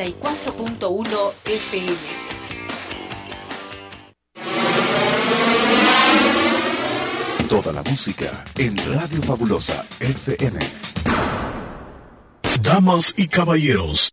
4.1 FM. Toda la música en Radio Fabulosa FM. Damas y caballeros,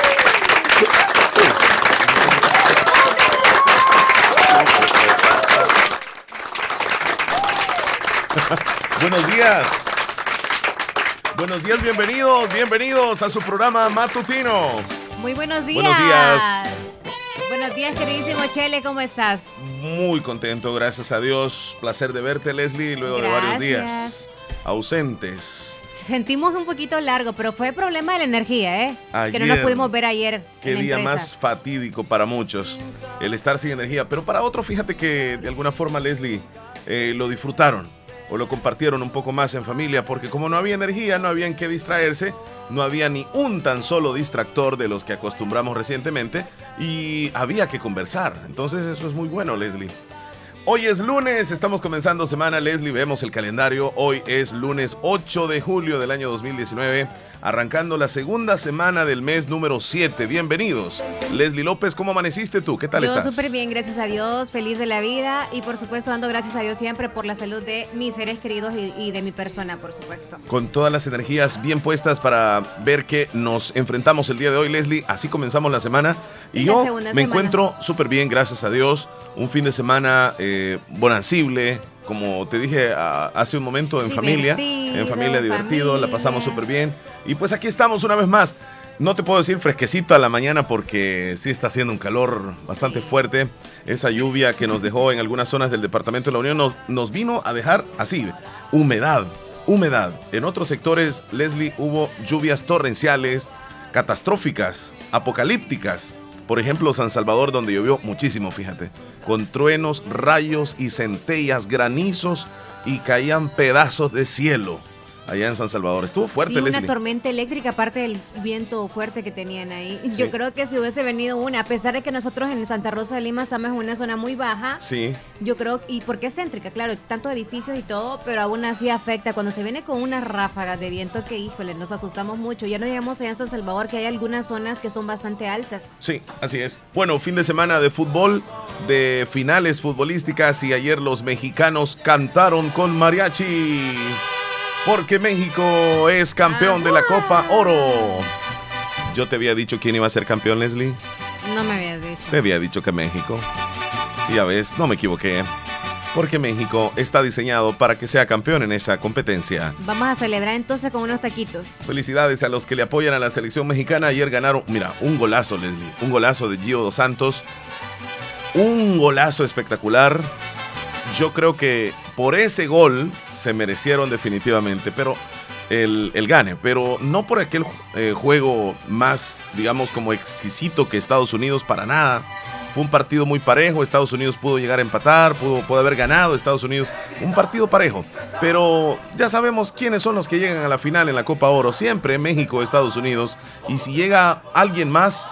Buenos días. Buenos días, bienvenidos, bienvenidos a su programa matutino. Muy buenos días. Buenos días. Buenos días, queridísimo Chele, ¿cómo estás? Muy contento, gracias a Dios. Placer de verte, Leslie, luego de varios días ausentes. Sentimos un poquito largo, pero fue problema de la energía, ¿eh? que no nos Ayer. pudimos ver ayer. Qué en la día empresa. más fatídico para muchos, el estar sin energía. Pero para otros, fíjate que de alguna forma, Leslie, eh, lo disfrutaron o lo compartieron un poco más en familia, porque como no había energía, no había en distraerse, no había ni un tan solo distractor de los que acostumbramos recientemente y había que conversar. Entonces eso es muy bueno, Leslie. Hoy es lunes, estamos comenzando semana, Leslie, vemos el calendario. Hoy es lunes 8 de julio del año 2019, arrancando la segunda semana del mes número 7. Bienvenidos. Leslie López, ¿cómo amaneciste tú? ¿Qué tal Yo estás? súper bien, gracias a Dios, feliz de la vida y por supuesto dando gracias a Dios siempre por la salud de mis seres queridos y, y de mi persona, por supuesto. Con todas las energías bien puestas para ver que nos enfrentamos el día de hoy, Leslie. Así comenzamos la semana. Y La yo me semana. encuentro súper bien, gracias a Dios. Un fin de semana eh, bonancible, como te dije a- hace un momento, en familia. En familia divertido, la pasamos súper bien. Y pues aquí estamos una vez más. No te puedo decir fresquecito a la mañana porque sí está haciendo un calor bastante fuerte. Esa lluvia que nos dejó en algunas zonas del departamento de la Unión nos, nos vino a dejar así, humedad, humedad. En otros sectores, Leslie, hubo lluvias torrenciales, catastróficas, apocalípticas. Por ejemplo, San Salvador, donde llovió muchísimo, fíjate, con truenos, rayos y centellas, granizos y caían pedazos de cielo allá en San Salvador. Estuvo fuerte, sí, una Leslie. tormenta eléctrica, aparte del viento fuerte que tenían ahí. Sí. Yo creo que si hubiese venido una, a pesar de que nosotros en Santa Rosa de Lima estamos en una zona muy baja, Sí, Yo creo, y porque es céntrica, claro, tantos edificios y todo, pero aún así afecta. Cuando se viene con unas ráfagas de viento que, híjole, nos asustamos mucho. Ya no digamos allá en San Salvador que hay algunas zonas que son bastante altas. sí, así es. Bueno, fin de semana de fútbol, de finales futbolísticas y ayer los mexicanos cantaron con mariachi. Porque México es campeón de la Copa Oro. Yo te había dicho quién iba a ser campeón, Leslie. No me habías dicho. Te había dicho que México. Y ya ves, no me equivoqué. Porque México está diseñado para que sea campeón en esa competencia. Vamos a celebrar entonces con unos taquitos. Felicidades a los que le apoyan a la selección mexicana. Ayer ganaron, mira, un golazo, Leslie. Un golazo de Gio Dos Santos. Un golazo espectacular. Yo creo que por ese gol se merecieron definitivamente, pero el, el gane. Pero no por aquel eh, juego más, digamos, como exquisito que Estados Unidos, para nada. Fue un partido muy parejo. Estados Unidos pudo llegar a empatar, pudo, pudo haber ganado Estados Unidos. Un partido parejo. Pero ya sabemos quiénes son los que llegan a la final en la Copa Oro. Siempre México, Estados Unidos. Y si llega alguien más,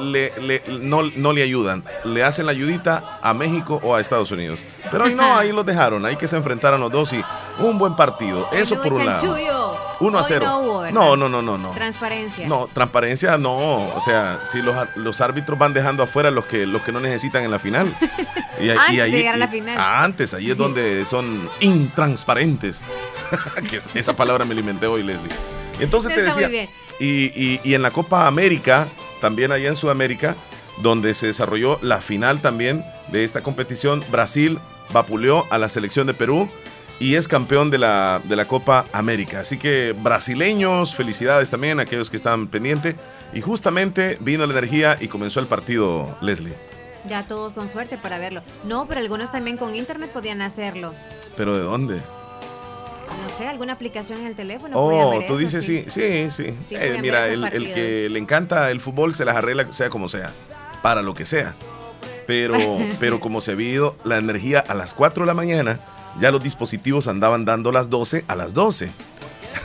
le, le- no, no le ayudan. Le hacen la ayudita a México o a Estados Unidos. Pero hoy no, ahí los dejaron. Hay que se enfrentaron los dos y un buen partido. Eso por un lado. 1 a 0. No, no, no, no, no. Transparencia. No, transparencia no. O sea, si los, los árbitros van dejando afuera los que, los que no necesitan en la final. Y, Antes de llegar a la final. Antes, ahí es donde son intransparentes. que esa palabra me la inventé hoy, Leslie. Entonces te Está muy decía, bien. y, y- y en la Copa América, también allá en Sudamérica, donde se desarrolló la final también de esta competición, Brasil vapuleó a la selección de Perú y es campeón de la, de la Copa América. Así que brasileños, felicidades también a aquellos que estaban pendientes. Y justamente vino la energía y comenzó el partido, Leslie. Ya todos con suerte para verlo. No, pero algunos también con internet podían hacerlo. ¿Pero de dónde? No sé, alguna aplicación en el teléfono. Oh, ver tú eso, dices sí, sí, sí. Sí, Eh, mira, el, el que le encanta el fútbol se las arregla sea como sea, para lo que sea. Pero, pero como se ha ido la energía a las 4 de la mañana, ya los dispositivos andaban dando las 12 a las 12.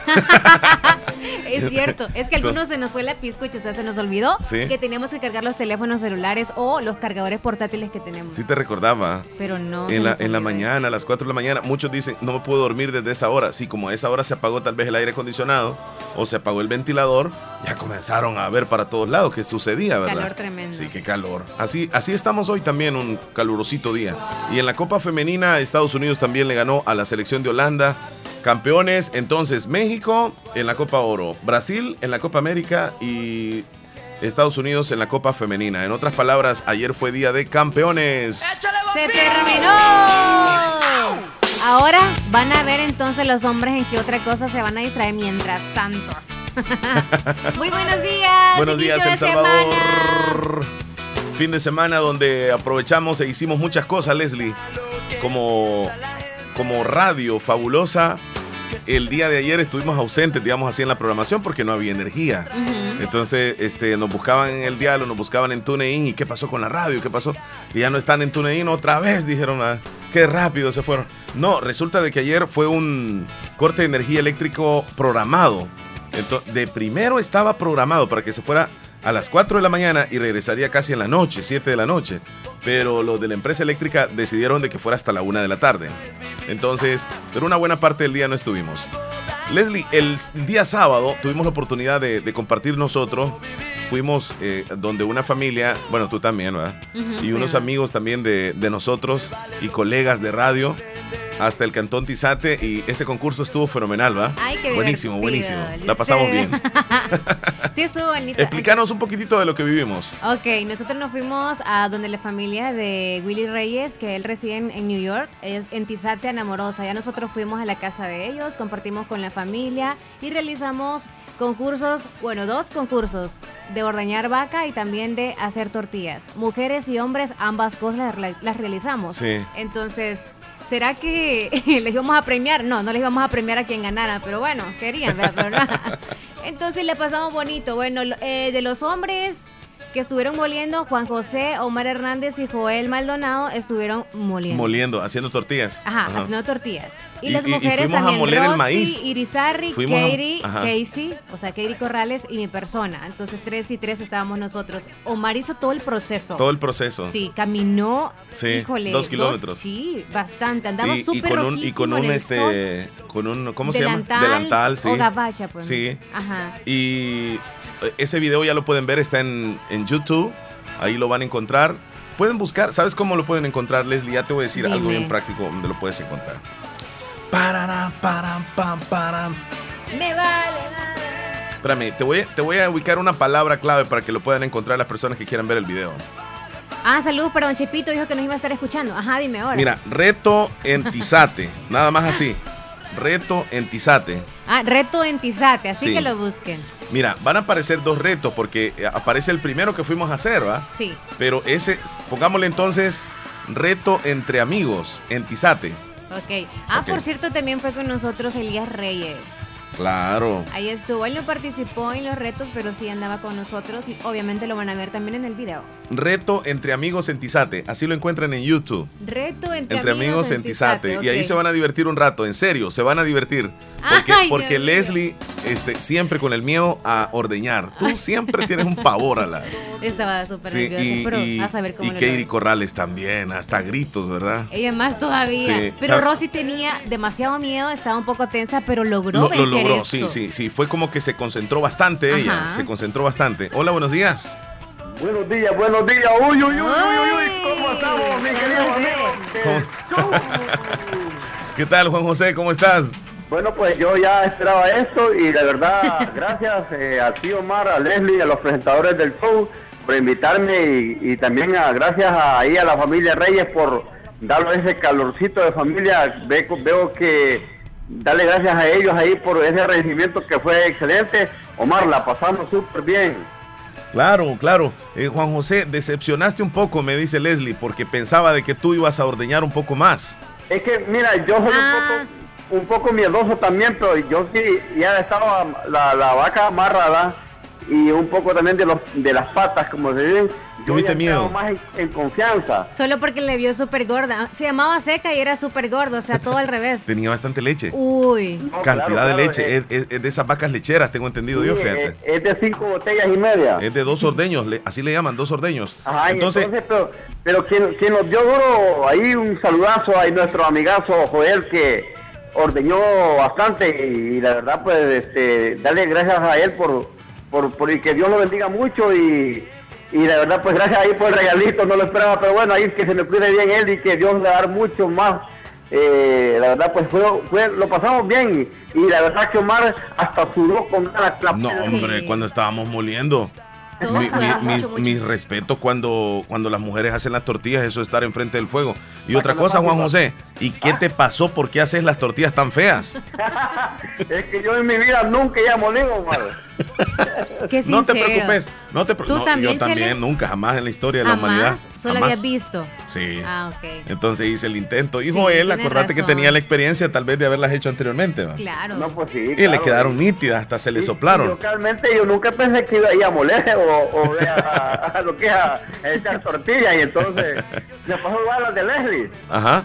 es cierto, es que algunos se nos fue la piscucha, o sea, se nos olvidó que teníamos que cargar los teléfonos celulares o los cargadores portátiles que tenemos. Sí te recordaba. Pero no. En la, en la mañana, a las 4 de la mañana, muchos dicen, no me puedo dormir desde esa hora. Sí, como a esa hora se apagó tal vez el aire acondicionado o se apagó el ventilador, ya comenzaron a ver para todos lados qué sucedía, ¿verdad? Calor tremendo. Sí, qué calor. Así, así estamos hoy también, un calurosito día. Y en la Copa Femenina, Estados Unidos también le ganó a la selección de Holanda. Campeones, entonces México en la Copa Oro, Brasil en la Copa América y Estados Unidos en la Copa Femenina. En otras palabras, ayer fue día de campeones. ¡Se terminó! Ahora van a ver entonces los hombres en qué otra cosa se van a distraer mientras tanto. Muy buenos días. Buenos días, El Salvador. Fin de semana donde aprovechamos e hicimos muchas cosas, Leslie. Como, como radio fabulosa el día de ayer estuvimos ausentes, digamos así, en la programación porque no había energía. Entonces, este, nos buscaban en el diálogo, nos buscaban en TuneIn. ¿Y qué pasó con la radio? ¿Qué pasó? Y ya no están en TuneIn otra vez, dijeron. Ah, qué rápido se fueron. No, resulta de que ayer fue un corte de energía eléctrico programado. Entonces, de primero estaba programado para que se fuera a las 4 de la mañana y regresaría casi en la noche, 7 de la noche. Pero los de la empresa eléctrica decidieron de que fuera hasta la 1 de la tarde. Entonces, pero una buena parte del día no estuvimos. Leslie, el día sábado tuvimos la oportunidad de, compartir nosotros. Fuimos eh, donde una familia, bueno, tú también, ¿verdad? y unos amigos también de, de nosotros y colegas de radio hasta el Cantón Tizate y ese concurso estuvo fenomenal, ¿va? Ay, qué buenísimo, buenísimo. La pasamos bien. sí, estuvo bonito. Explícanos un poquitito de lo que vivimos. Ok, nosotros nos fuimos a donde la familia de Willy Reyes, que él reside en New York, es en Tizate Anamorosa. Ya nosotros fuimos a la casa de ellos, compartimos con la familia y realizamos concursos, bueno, dos concursos de ordeñar vaca y también de hacer tortillas. Mujeres y hombres, ambas cosas las, las realizamos. Sí. Entonces, ¿será que les íbamos a premiar? No, no les íbamos a premiar a quien ganara, pero bueno, querían, ¿verdad? Entonces le pasamos bonito. Bueno, eh, de los hombres que estuvieron moliendo, Juan José, Omar Hernández y Joel Maldonado estuvieron moliendo. Moliendo, haciendo tortillas. Ajá, haciendo tortillas. Y, las mujeres también, a moler el maíz. Irizarry, Katie, Casey, o sea, Katie Corrales y mi persona. Entonces, tres y tres estábamos nosotros. Omar hizo todo el proceso. Todo el proceso. Sí, caminó, sí, híjole. Dos kilómetros. sí, bastante. Andaba súper y con un Y con un, este, con un, ¿cómo se llama? Delantal, sí. O gabacha, pues. Sí. Ajá. Y ese video ya lo pueden ver, está en, en YouTube. Ahí lo van a encontrar. Pueden buscar, ¿sabes cómo lo pueden encontrar, Leslie? Ya te voy a decir algo bien práctico donde lo puedes encontrar. Pararam, param, pam, param. Me vale Espérame, te voy, te voy a ubicar una palabra clave para que lo puedan encontrar las personas que quieran ver el video. Ah, saludos para Don Chepito, dijo que nos iba a estar escuchando. Ajá, dime ahora. Mira, reto en Tizate, nada más así. Reto en Tizate. Ah, reto en Tizate, así que lo busquen. Mira, van a aparecer dos retos porque eh, aparece el primero que fuimos a hacer, ¿va? Sí. Pero ese, pongámosle entonces, reto entre amigos en Tizate. Ok. Ah, por cierto, también fue con nosotros Elías Reyes. Claro. Ahí estuvo. Él no participó en los retos, pero sí andaba con nosotros y obviamente lo van a ver también en el video. Reto entre amigos en Tizate. Así lo encuentran en YouTube. Reto entre, amigos, en Tizate. Y ahí se van a divertir un rato. En serio, se van a divertir. Porque, porque Leslie este, siempre con el miedo a ordeñar. Tú siempre tienes un pavor a la. Estaba súper nerviosa, y, a saber cómo Y Katie Corrales también, hasta gritos, ¿verdad? Ella más todavía. pero Rosy tenía demasiado miedo, estaba un poco tensa, pero logró vencer Lo logró, sí, sí, sí. Fue como que se concentró bastante ella, se concentró bastante. Hola, buenos días. Buenos días, buenos días. Uy, uy, uy, uy, uy. ¿Cómo estamos, mi querido amigo? ¿Qué tal, Juan José? ¿Cómo estás? Bueno, pues yo ya esperaba esto y de verdad, gracias eh, a ti Omar, a Leslie, a los presentadores del show por invitarme y, también a, gracias a, ahí a la familia Reyes por darle ese calorcito de familia. veo que darle gracias a ellos ahí por ese recibimiento que fue excelente. Omar, la pasamos súper bien. Claro, claro. Eh, Juan José, decepcionaste un poco, me dice Leslie, porque pensaba de que tú ibas a ordeñar un poco más. Es que, mira, yo soy un ah. poco un poco miedoso también, pero yo sí ya estaba la, la vaca amarrada y un poco también de los de las patas, como se ven. Yo ¿Tuviste ya miedo? más en, en confianza. Solo porque le vio súper gorda. Se llamaba seca y era súper gordo, o sea, todo al revés. Tenía bastante leche. Uy. No, Cantidad claro, de claro, leche. eh, Es, es- es de esas vacas lecheras, tengo entendido sí, yo, eh, fíjate. Es, de cinco botellas y media. Es de dos ordeños, le- así le llaman, dos ordeños. Ajá, entonces, pero, pero quien, quien nos dio duro, ahí un saludazo a nuestro amigazo Joel que ordeñó bastante y, la verdad pues este, darle gracias a él por, por, por y que Dios lo bendiga mucho y, y la verdad pues gracias ahí por el regalito, no lo esperaba, pero bueno, ahí que se me cuide bien él y que Dios le va a dar mucho más. Eh, la verdad pues fue, fue- lo pasamos bien y, y la verdad que Omar hasta sudó con la- no, hombre, Sí. cuando estábamos moliendo. Mi, mi- mis, mis respetos cuando, cuando las mujeres hacen las tortillas, eso es estar enfrente del fuego. Y otra cosa, Juan. José, ¿y qué te pasó? ¿Por qué haces las tortillas tan feas? Es que yo en mi vida nunca he molido, Omar. Qué No te sincero. preocupes, no te pre- ¿Tú no, también, Yo también, Chele? nunca, jamás en la historia de la humanidad. Solo jamás. habías visto. Sí. Ah, ok. Entonces hice el intento. Y Sí, Joel, acordate que tenía la experiencia tal vez de haberlas hecho anteriormente. ¿va? Claro. No, pues sí. Y le claro. quedaron nítidas, hasta se le soplaron. Localmente yo nunca pensé que iba a ir a moler o, o a, a- a lo que es a, a echar tortillas y entonces me pasó igual a las de Leslie. Ajá.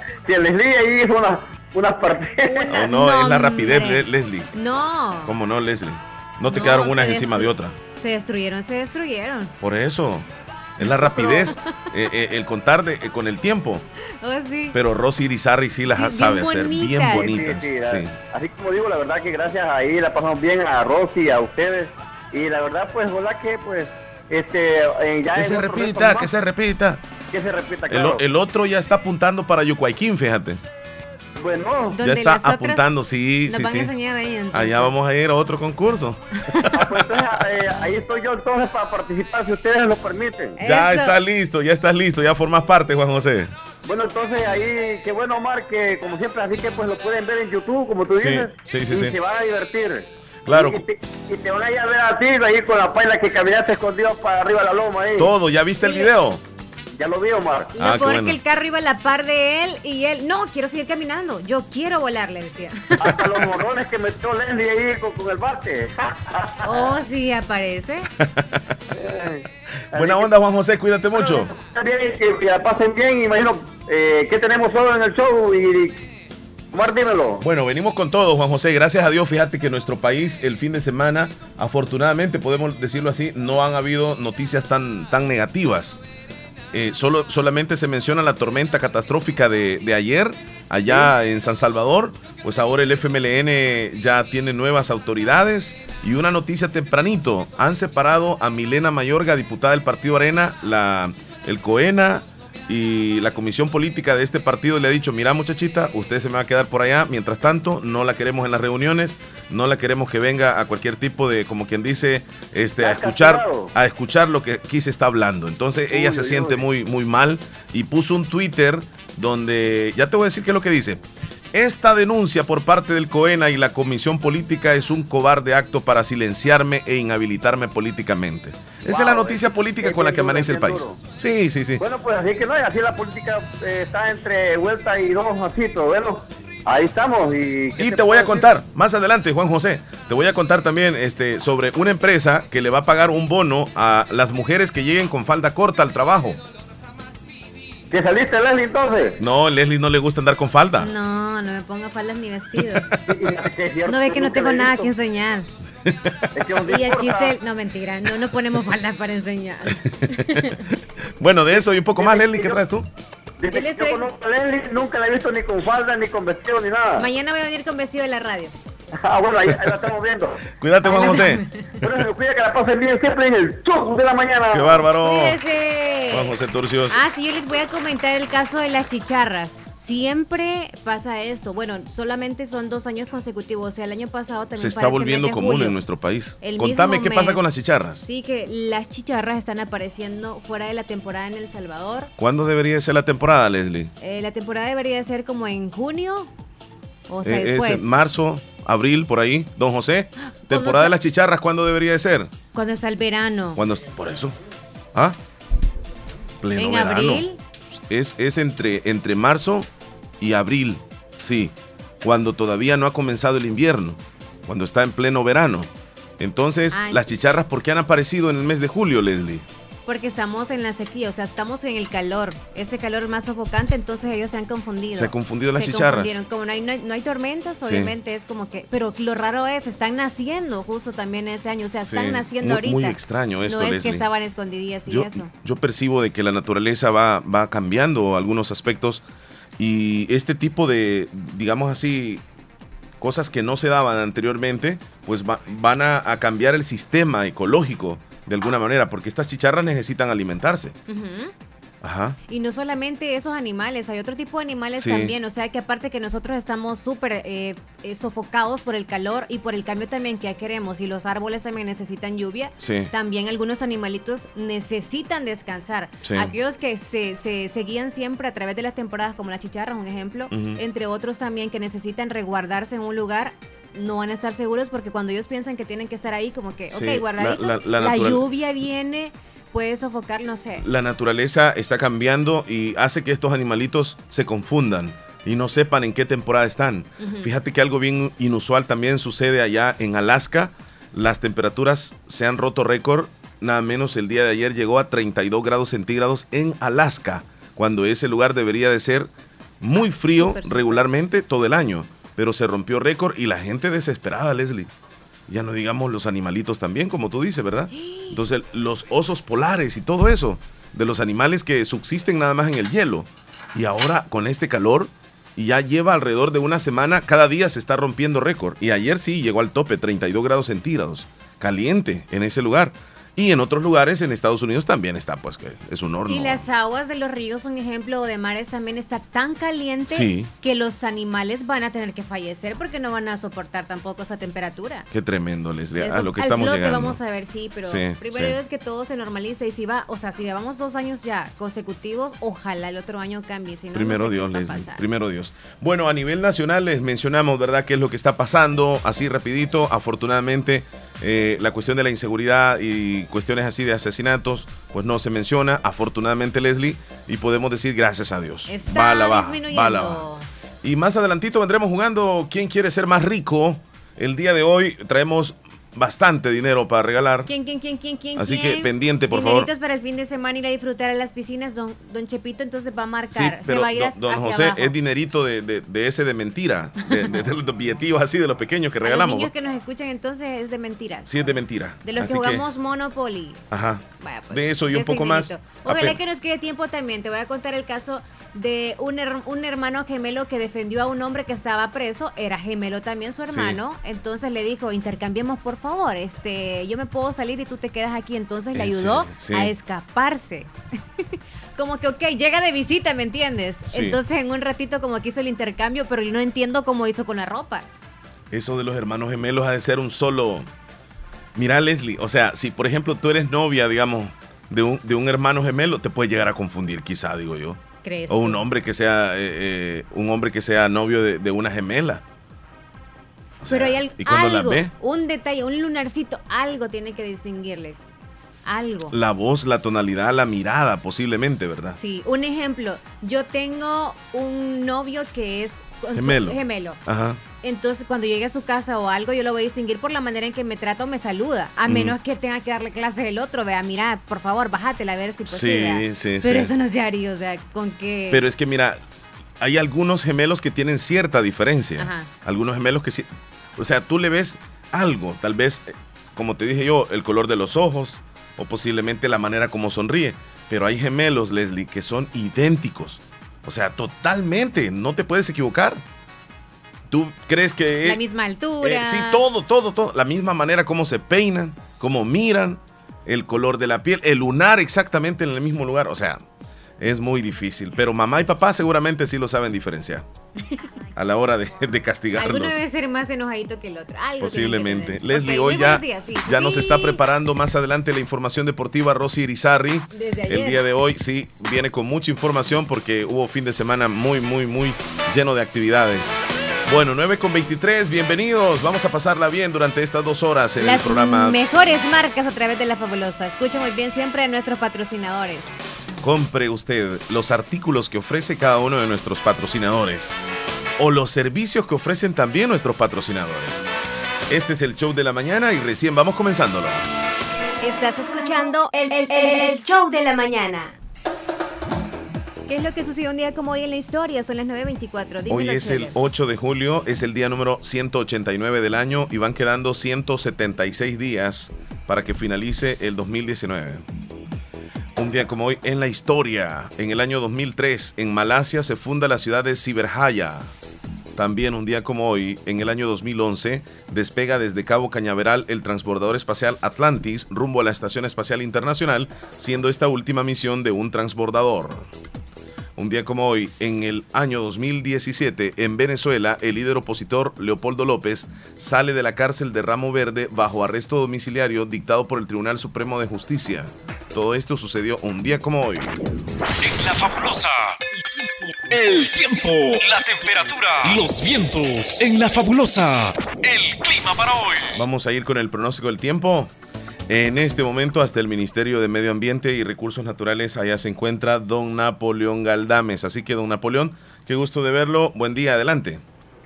si el Leslie ahí hizo unas, unas partidas. Oh, no, es la rapidez, Le- Leslie. No. ¿Cómo no, Leslie? No te No, quedaron unas encima de otra. Se destruyeron, se destruyeron. Por eso. Es la rapidez, eh, eh, el contar de, eh, con el tiempo. Oh, sí. Pero Rosy Irizarry sí las Sí, sabe hacer, bien bonitas. bonitas. Sí, sí, sí. a- Así como digo, la verdad que gracias ahí la pasamos bien a Rosy, a ustedes. Y la verdad, pues, hola que pues, este, eh, ya Que se repita, que se repita. Que se repita, El, claro. el otro ya está apuntando para Yucuayquín, fíjate. Bueno, Ya está apuntando, sí, Nos sí, van sí. a enseñar ahí. entonces. Allá vamos a ir a otro concurso. ah, pues, entonces, eh, ahí estoy yo entonces para participar, si ustedes lo permiten. Ya Eso. está listo, ya estás listo, ya formas parte, Juan José. Bueno, entonces ahí, qué bueno, Omar, que como siempre, así que pues lo pueden ver en YouTube, como tú Sí, dices, sí, sí, y sí. se van a divertir. Claro. Y, y te, y te van a ir a ver a ti ahí con la paila que caminaste escondido para arriba de la loma ahí. Todo, ¿ya viste el Sí. video? Ya lo vi, Omar. Lo Ah, peor es que el carro iba a la par de él y él, no, quiero seguir caminando. Yo quiero volar, le decía. Hasta los morrones que metió Leslie ahí con, con el bate. Oh, sí, aparece. Buena onda, Juan José, cuídate mucho. Bien, que, que la pasen bien, imagino. Eh, ¿Qué tenemos hoy en el show? Y, Omar, dímelo. Bueno, venimos con todo, Juan José. Gracias a Dios, fíjate que nuestro país el fin de semana, afortunadamente, podemos decirlo así, no han habido noticias tan, tan negativas. Eh, solo, solamente se menciona la tormenta catastrófica de, de ayer, allá en San Salvador. Pues ahora el FMLN ya tiene nuevas autoridades. Y una noticia tempranito, han separado a Milena Mayorga, diputada del Partido Arena, la, el COENA y la comisión política de este partido le ha dicho, mira muchachita, usted se me va a quedar por allá, mientras tanto, no la queremos en las reuniones, no la queremos que venga a cualquier tipo de, como quien dice, este, a escuchar, a escuchar lo que aquí se está hablando. Entonces ella Uy, se uy, siente uy. muy, muy mal y puso un Twitter donde, ya te voy a decir qué es lo que dice. Esta denuncia por parte del COENA y la Comisión Política es un cobarde acto para silenciarme e inhabilitarme políticamente. Esa es la noticia es- política es con la que amanece el país. duro. Sí, sí, sí. Bueno, pues así que no, así la política eh, está entre vuelta y dos asitos. Bueno, ahí estamos. Y, ¿qué Y se te voy a contar más adelante, Juan José, te voy a contar también este, sobre una empresa que le va a pagar un bono a las mujeres que lleguen con falda corta al trabajo. ¿Que saliste, Leslie, entonces? No, Leslie no le gusta andar con falda. No, no me ponga faldas ni cierto, No ve que no tengo nada que enseñar. Es Y el chiste, no mentira, no, no ponemos faldas para enseñar. Bueno, de eso y un poco más, Leslie, que ¿qué traes tú? Dice Yo les que yo traigo- conozco a Leslie, nunca la he visto ni con falda, ni con vestido, ni nada. Mañana voy a venir con vestido de la radio. Ah, bueno, ahí, ahí la estamos viendo. Cuídate, Juan José. Bueno, se cuida que la pasen bien siempre en el show de la mañana. Qué bárbaro. Cuídese. Juan José Turcios. Ah, sí, yo les voy a comentar el caso de las chicharras. Siempre pasa esto. Bueno, solamente son dos años consecutivos. O sea, el año pasado también Se está volviendo común julio. en nuestro país. El Contame qué pasa con las chicharras. Sí, que las chicharras están apareciendo fuera de la temporada en El Salvador. ¿Cuándo debería ser la temporada, Leslie? Eh, la temporada debería de ser como en junio. O sea, Eh, es marzo, abril, por ahí. Don José, temporada de las chicharras, ¿cuándo debería de ser? Cuando está el verano. Cuando, por eso. ¿Ah? Pleno en verano. abril. Es, es entre, entre marzo y abril, sí. Cuando todavía no ha comenzado el invierno. Cuando está en pleno verano. Entonces, las chicharras, ¿por qué han aparecido en el mes de julio, Leslie? Porque estamos en la sequía, o sea, estamos en el calor. Ese calor más sofocante, entonces ellos se han confundido. Se han confundido las Se chicharras. confundieron. Como no hay, no hay, no hay tormentas, Sí. obviamente es como que. Pero lo raro es, están naciendo justo también este año. O sea, Sí, están naciendo muy- ahorita. muy extraño esto, No es Leslie. que estaban escondidillas y Yo, eso. yo percibo de que la naturaleza va, va cambiando algunos aspectos y este tipo de, digamos así, cosas que no se daban anteriormente, pues va- van a, a cambiar el sistema ecológico de alguna manera, porque estas chicharras necesitan alimentarse. Ajá. Y no solamente esos animales, hay otro tipo de animales Sí. también. O sea que aparte que nosotros estamos súper eh, eh, sofocados por el calor y por el cambio también que ya queremos, y los árboles también necesitan lluvia, Sí. también algunos animalitos necesitan descansar. Sí. Aquellos que se, se, se guían siempre a través de las temporadas, como las chicharras, un ejemplo, entre otros también que necesitan resguardarse en un lugar. No van a estar seguros porque cuando ellos piensan que tienen que estar ahí, como que, Sí, ok, guardaditos, la- la, la- la natural- lluvia viene, puede sofocar, no sé. La naturaleza está cambiando y hace que estos animalitos se confundan y no sepan en qué temporada están. Fíjate que algo bien inusual también sucede allá en Alaska. Las temperaturas se han roto récord. Nada menos el día de ayer llegó a 32 grados centígrados en Alaska, cuando ese lugar debería de ser muy frío regularmente todo el año. Pero se rompió récord y la gente desesperada, Leslie. Ya no digamos los animalitos también, como tú dices, ¿verdad? Entonces, los osos polares y todo eso, de los animales que subsisten nada más en el hielo. Y ahora con este calor, ya lleva alrededor de una semana, cada día se está rompiendo récord. Y ayer sí llegó al tope, 32 grados centígrados. Caliente en ese lugar. Y en otros lugares en Estados Unidos también está, pues que es un horno. Y las aguas de los ríos, un ejemplo, o de mares también está tan caliente Sí. que los animales van a tener que fallecer porque no van a soportar tampoco esa temperatura. Qué tremendo, Leslie, a lo que al estamos flote llegando. vamos a ver, sí, pero Sí, primero sí. es que todo se normalice y si va, o sea, si llevamos dos años ya consecutivos, ojalá el otro año cambie. Si no, no Primero sé qué Dios, Leslie. pasar. Primero Dios. Bueno, a nivel nacional les mencionamos, ¿verdad?, qué es lo que está pasando, así rapidito. Afortunadamente, eh, la cuestión de la inseguridad y cuestiones así de asesinatos, pues no se menciona, afortunadamente, Leslie, y podemos decir gracias a Dios. Está va a la baja, va a la baja. Y más adelantito vendremos jugando ¿Quién quiere ser más rico? El día de hoy traemos bastante dinero para regalar. ¿Quién, quién, quién, quién, quién? Así quién? que pendiente, por Dineritos favor. para el fin de semana ir a disfrutar a las piscinas. Don, don Chepito entonces va a marcar. Sí, se pero va a ir don, hacia don José abajo. es dinerito de, de- de ese de mentira, de, de- los billetillos así de los pequeños que A los regalamos. niños que nos escuchan entonces es de mentiras. Sí, es de mentira. De los Así que jugamos Monopoly. ajá. Vaya, pues, de eso y un poco más. Ojalá que nos quede tiempo también. Te voy a contar el caso de un, her- un hermano gemelo que defendió a un hombre que estaba preso. Era gemelo también su Sí. hermano. Entonces le dijo, intercambiemos por favor. Este, yo me puedo salir y tú te quedas aquí. Entonces le ¿En ayudó? Sí. a escaparse. como que, ok, llega de visita, ¿me entiendes? Entonces en un ratito como que hizo el intercambio, pero yo no entiendo cómo hizo con la ropa. Eso de los hermanos gemelos ha de ser un solo. Mira, Leslie, o sea, si por ejemplo tú eres novia, digamos, de un, de un hermano gemelo, te puede llegar a confundir, quizá, digo yo. ¿Crees? O un hombre que sea, eh, eh, un hombre que sea novio de, de una gemela. O Pero sea, hay al- y cuando algo, ve, un detalle, un lunarcito, algo tiene que distinguirles. Algo. la voz, la tonalidad, la mirada, posiblemente, ¿verdad? Sí, un ejemplo. Yo tengo un novio que es Gemelo. gemelo. Ajá. Entonces, cuando llegue a su casa o algo, yo lo voy a distinguir por la manera en que me trata o me saluda. A Mm. menos que tenga que darle clases el otro. Vea, mira, por favor, bájatela a ver si pues, Sí, sí, Pero sí. eso no es diario, o sea, con que. Pero es que mira, hay algunos gemelos que tienen cierta diferencia. Ajá. Algunos gemelos que sí. O sea, tú le ves algo, tal vez, eh, como te dije yo, el color de los ojos o posiblemente la manera como sonríe. Pero hay gemelos, Leslie, que son idénticos. O sea, totalmente, no te puedes equivocar. ¿Tú crees que... la eh, misma altura. eh, sí, todo, todo, todo. La misma manera como se peinan, cómo miran, el color de la piel, el lunar exactamente en el mismo lugar. O sea, es muy difícil. Pero mamá y papá seguramente sí lo saben diferenciar a la hora de, de castigarlos. Alguno debe ser más enojadito que el otro. Algo Posiblemente. Leslie, hoy ya, buenos días, sí. ya nos está preparando más adelante la información deportiva Rosy Irizarry. Desde El día de hoy sí viene con mucha información porque hubo fin de semana muy, muy, muy lleno de actividades. Bueno, 9 con 23, bienvenidos. Vamos a pasarla bien durante estas dos horas en Las el programa. mejores marcas a través de la fabulosa. Escuchen muy bien siempre a nuestros patrocinadores. Compre usted los artículos que ofrece cada uno de nuestros patrocinadores o los servicios que ofrecen también nuestros patrocinadores. Este es el show de la mañana y recién vamos comenzándolo. Estás escuchando el, el- el show de la mañana. ¿Qué es lo que sucedió un día como hoy en la historia? Son las 9.24. Dímelo, Hoy es el Chele. 8 de julio, es el día número 189 del año y van quedando 176 días para que finalice el 2019. Un día como hoy en la historia, en el año 2003, en Malasia se funda la ciudad de Ciberjaya. También un día como hoy, en el año 2011, despega desde Cabo Cañaveral el transbordador espacial Atlantis rumbo a la Estación Espacial Internacional, siendo esta última misión de un transbordador. Un día como hoy, en el año 2017, en Venezuela, el líder opositor Leopoldo López sale de la cárcel de Ramo Verde bajo arresto domiciliario dictado por el Tribunal Supremo de Justicia. Todo esto sucedió un día como hoy. En la fabulosa. El tiempo, la temperatura, los vientos. En la fabulosa. El clima para hoy. Vamos a ir con el pronóstico del tiempo. En este momento, hasta el Ministerio de Medio Ambiente y Recursos Naturales, allá se encuentra don Napoleón Galdames. Así que, don Napoleón, qué gusto de verlo. Buen día, adelante.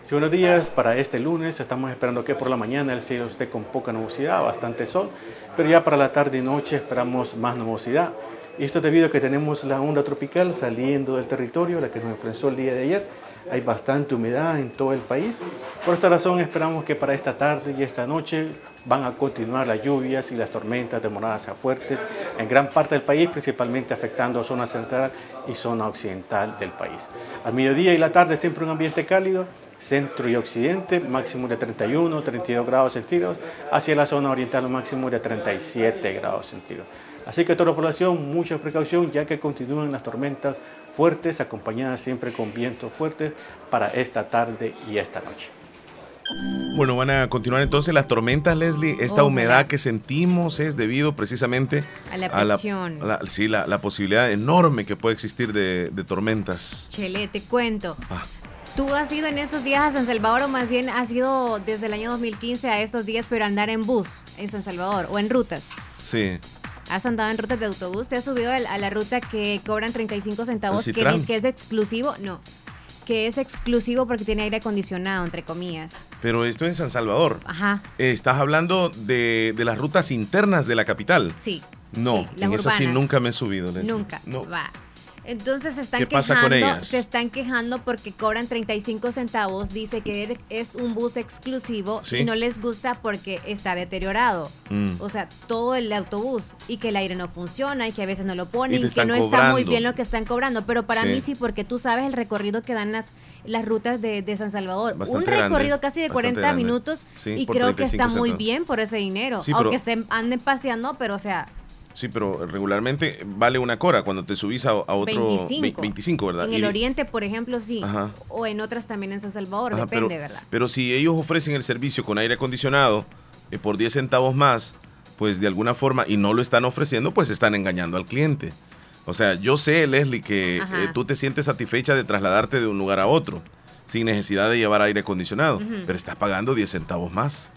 Sí, buenos días. Para este lunes estamos esperando que por la mañana el cielo esté con poca nubosidad, bastante sol, pero ya para la tarde y noche esperamos más nubosidad. Y esto debido a que tenemos la onda tropical saliendo del territorio, la que nos enfrentó el día de ayer. Hay bastante humedad en todo el país. Por esta razón esperamos que para esta tarde y esta noche van a continuar las lluvias y las tormentas demoradas a fuertes en gran parte del país, principalmente afectando zona central y zona occidental del país. Al mediodía y la tarde siempre un ambiente cálido, centro y occidente, máximo de 31, 32 grados centígrados, hacia la zona oriental un máximo de 37 grados centígrados. Así que toda la población, mucha precaución, ya que continúan las tormentas fuertes, acompañadas siempre con vientos fuertes para esta tarde y esta noche. Bueno, van a continuar entonces las tormentas, Leslie. Esta Oh, humedad que sentimos es debido precisamente A la presión. la- sí, la, la posibilidad enorme que puede existir de, de tormentas. Chele, te cuento. Ah. Tú has ido en esos días a San Salvador o más bien has ido desde el año 2015 a esos días, pero andar en bus en San Salvador o en rutas. Sí. ¿Has andado en rutas de autobús? ¿Te has subido a la ruta que cobran 35 centavos? ¿El Que dice que es exclusivo. No. Que es exclusivo porque tiene aire acondicionado, entre comillas. Pero esto en San Salvador. Ajá. Eh, Estás hablando de, de las rutas internas de la capital. Sí. No, sí, en esa sí nunca me he subido. Nunca. No. Va. Entonces se están ¿Qué pasa quejando, con ellas? se están quejando porque cobran 35 centavos, dice que es un bus exclusivo Sí. y no les gusta porque está deteriorado. Mm. O sea, todo el autobús y que el aire no funciona y que a veces no lo Y ponen, te que no está muy bien lo que están cobrando, pero para Sí. mí sí porque tú sabes el recorrido que dan las las rutas de, de San Salvador, Bastante un recorrido grande, casi de bastante 40 grande. minutos Sí, y creo que 35 está muy bien por ese dinero, Sí, pero- aunque se anden paseando, pero o sea, Sí, pero regularmente vale una cora cuando te subís a, a otro 25. ve- 25, ¿verdad? En Y- el oriente, por ejemplo, sí. Ajá. O en otras también en San Salvador, Ajá, depende, pero, ¿verdad? Pero si ellos ofrecen el servicio con aire acondicionado eh, por 10 centavos más, pues de alguna forma, y no lo están ofreciendo, pues están engañando al cliente. O sea, yo sé, Leslie, que eh, tú te sientes satisfecha de trasladarte de un lugar a otro, sin necesidad de llevar aire acondicionado, pero estás pagando 10 centavos más.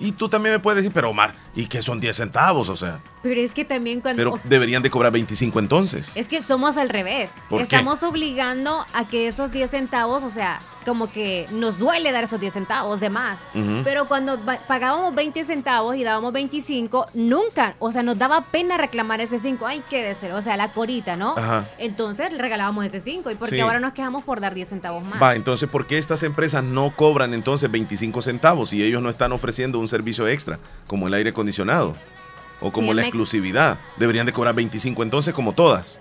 Y tú también me puedes decir, pero Omar, ¿y qué son 10 centavos? O sea, Pero es que también cuando... pero deberían de cobrar 25 entonces. Es que somos al revés. ¿Por qué? Estamos obligando a que esos 10 centavos, o sea, como que nos duele dar esos 10 centavos de más. Pero cuando pagábamos 20 centavos y dábamos 25, nunca, o sea, nos daba pena reclamar ese 5. Ay, qué de ser, o sea, la corita, ¿no? Ajá. Entonces regalábamos ese 5. ¿Y por qué Sí. ahora nos quejamos por dar 10 centavos más? Va, entonces, ¿por qué estas empresas no cobran entonces 25 centavos si ellos no están ofreciendo un servicio extra, como el aire acondicionado? O como Sí, la exclusividad. Deberían de cobrar 25 entonces, como todas.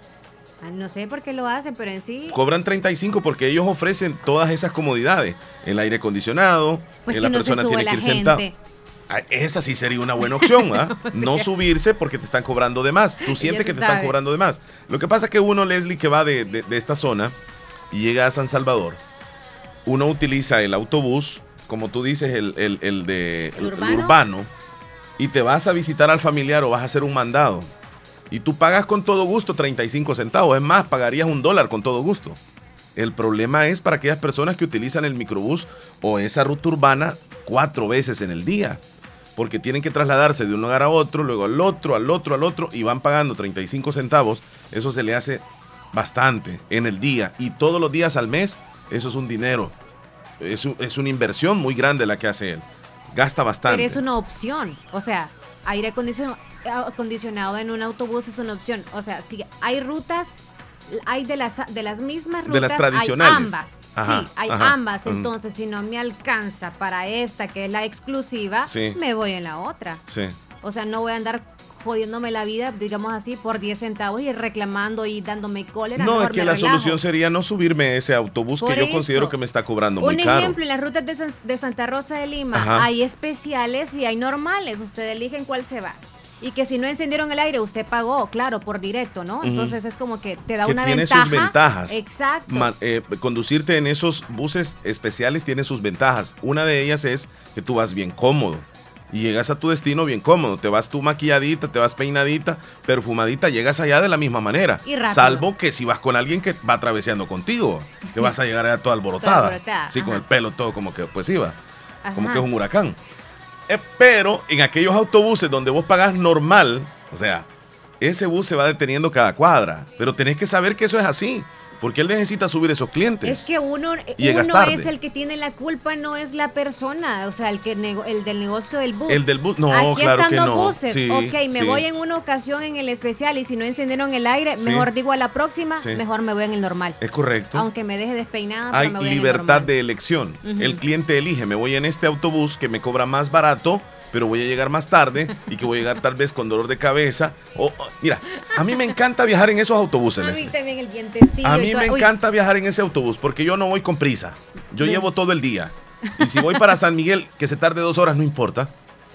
Ah, No sé por qué lo hacen, pero en sí... Cobran 35 porque ellos ofrecen todas esas comodidades. El aire acondicionado, Pues que que la no persona tiene que ir sentada. Ah, Esa sí sería una buena opción, ¿ah? No subirse porque te están cobrando de más. Tú sientes que te están cobrando de más. Lo que pasa es que uno, Leslie, que va de, de- de esta zona y llega a San Salvador, uno utiliza el autobús, como tú dices, el, el- el de ¿El el urbano? Y te vas a visitar al familiar o vas a hacer un mandado. Y tú pagas con todo gusto 35 centavos. Es más, pagarías un dólar con todo gusto. El problema es para aquellas personas que utilizan el microbús o esa ruta urbana cuatro veces en el día. Porque tienen que trasladarse de un lugar a otro, luego al otro, al otro, al otro, y van pagando 35 centavos. Eso se le hace bastante en el día. Y todos los días al mes, eso es un dinero. Es, es una inversión muy grande la que hace él. Gasta bastante. Pero es una opción. O sea, aire acondicionado, acondicionado en un autobús es una opción. O sea, si hay rutas, hay de las, de las mismas rutas. De las tradicionales. Hay ambas. Ajá, sí, hay ajá. ambas. Mm. Entonces, si no me alcanza para esta, que es la exclusiva, Sí. me voy en la otra. Sí. O sea, no voy a andar jodiéndome la vida, digamos así, por 10 centavos y reclamando y dándome cólera. No, es que la relajo. solución sería no subirme a ese autobús Por que yo eso. considero que me está cobrando muy Un caro. ejemplo, en las rutas de, San- de Santa Rosa de Lima Ajá. hay especiales y hay normales. Ustedes eligen cuál se va. Y que si no encendieron el aire, usted pagó, claro, por directo, ¿no? Entonces es como que te da que una tiene ventaja. sus ventajas. Exacto. Ma- eh, conducirte en esos buses especiales tiene sus ventajas. Una de ellas es que tú vas bien cómodo y llegas a tu destino bien cómodo. Te vas tú maquilladita, te vas peinadita, perfumadita, llegas allá de la misma manera. Y. Salvo que si vas con alguien que va atravesando contigo, que vas a llegar allá toda alborotada. Alborotada, Sí, con el pelo todo como que pues iba. Como que es un huracán. Eh, pero en aquellos autobuses donde vos pagás normal, o sea, ese bus se va deteniendo cada cuadra. Pero tenés que saber que eso es así. Porque él necesita subir esos clientes. Es que uno, llegas uno es el que tiene la culpa, no es la persona, o sea, el que nego- el del negocio del bus. El del bus, no, Aquí claro están que dos no. buses. Sí, ok, me sí. voy en una ocasión en el especial y si no encendieron el aire, Sí. mejor digo a la próxima, mejor me voy en el normal. Es correcto. Aunque me deje despeinada, Hay pero me voy en el libertad normal. de elección. El cliente elige, me voy en este autobús que me cobra más barato, pero voy a llegar más tarde y que voy a llegar tal vez con dolor de cabeza. O, o- mira, a mí me encanta viajar en esos autobuses. A mí Leslie. también el dientecillo. A y mí todo. me encanta viajar en ese autobús porque yo no voy con prisa. Yo llevo todo el día. Y si voy para San Miguel, que se tarde dos horas, no importa.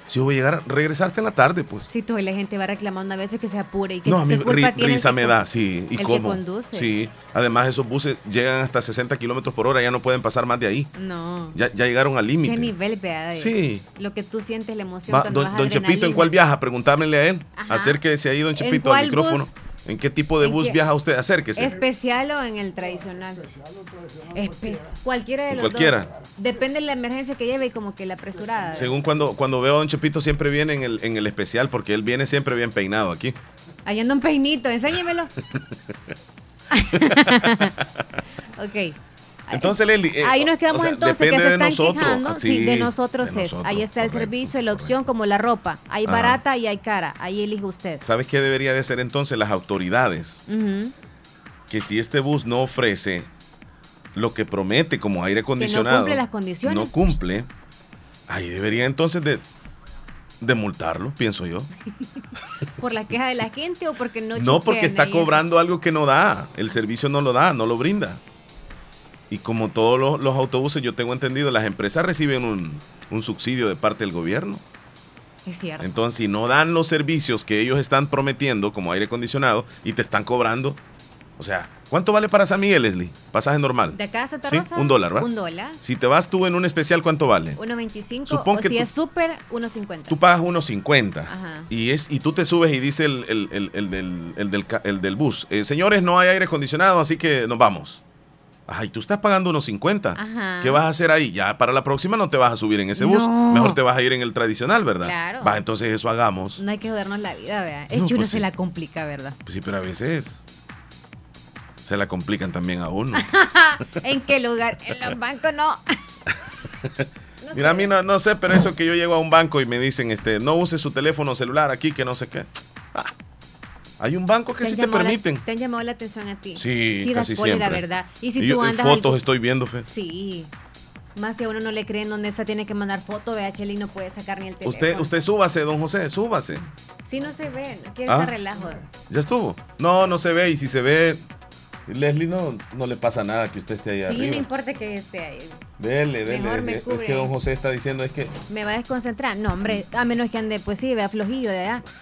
Si yo voy a llegar, regresarte en la tarde, pues. Sí, tú y la gente va reclamando a veces que se apure y que No, a mí qué ri- risa que me da, sí. ¿Y el que cómo? conduce. Sí. Además, esos buses llegan hasta 60 kilómetros por hora, ya no pueden pasar más de ahí. No. Ya, ya llegaron al ¿Qué límite. nivel, vea? de Sí. Lo que tú sientes, la emoción Va, cuando don, vas don Chepito, ¿en cuál viaja? Preguntámosle a él. Ajá. Acérquese ahí, don ¿En Chepito, al micrófono. bus? ¿En qué tipo de ¿En bus qué? viaja usted? Acérquese. ¿Especial o en el tradicional? Espe- cualquiera de los cualquiera. dos. Depende de la emergencia que lleve y como que la apresurada. Según cuando, cuando veo a don Chepito, siempre viene en el, en el especial, porque él viene siempre bien peinado aquí. Ahí anda un peinito, enséñemelo. ok. Entonces, Leli. eh, Ahí nos quedamos o sea, entonces que se están nosotros. quejando. Ah, sí, de nosotros de es. nosotros, Ahí está el servicio, la opción como la ropa. Hay Ajá. barata y hay cara. Ahí elige usted. ¿Sabes qué debería de hacer entonces las autoridades? Que si este bus no ofrece lo que promete como aire acondicionado, cumple las condiciones. no cumple, ahí debería entonces de, de multarlo, pienso yo. ¿Por la queja de la gente o porque no No, porque está ahí cobrando algo que no da, el servicio no lo da, no lo brinda. Y como todos los, los autobuses, yo tengo entendido, las empresas reciben un, un subsidio de parte del gobierno. Es cierto. Entonces, si no dan los servicios que ellos están prometiendo, como aire acondicionado, y te están cobrando, o sea, ¿cuánto vale para San Miguel, Leslie? Pasaje normal. ¿De acá a Santa Sí, Rosa? un dólar, ¿va? Un dólar. Si te vas tú en un especial, ¿cuánto vale? 1.25 Supón o que si tú- es súper, 1.50. Tú pagas unos 50 Ajá. y es y tú te subes y dice el, el- el- el del, el del ca- el del bus, eh, señores, no hay aire acondicionado, así que nos vamos. Ay, tú estás pagando unos 50. Ajá. ¿Qué vas a hacer ahí? Ya para la próxima no te vas a subir en ese bus. No. Mejor te vas a ir en el tradicional, ¿verdad? Claro. Va, entonces eso hagamos. No hay que jodernos la vida, vea. Es No, que uno pues se sí. la complica, ¿verdad? Pues sí, pero a veces se la complican también a uno. ¿En qué lugar? En los bancos no. No Mira, a mí no, no sé, pero eso que yo llego a un banco y me dicen, este, no use su teléfono celular aquí, que no sé qué. Ah, hay un banco que sí te llamado la- permiten. te han llamado la atención a ti. Sí, sí casi siempre. ¿verdad? Y si Y tú yo en andas. fotos estoy viendo, Fe. Sí. Más si a uno no le creen dónde está, tiene que mandar foto, vea, Cheli no puede sacar ni el teléfono. Usted, usted súbase, don José, súbase. Sí, no se ve, no quiere Ah. estar relajo. ¿Ya estuvo? No, no se ve. Y si se ve, Leslie no, no le pasa nada que usted esté ahí Sí, arriba. no importa que esté ahí. Dele, dele. Mejor me Es- es cubre. que don José está diciendo es que ¿Me va a desconcentrar? No, hombre, a menos que ande, pues sí, vea flojillo de allá.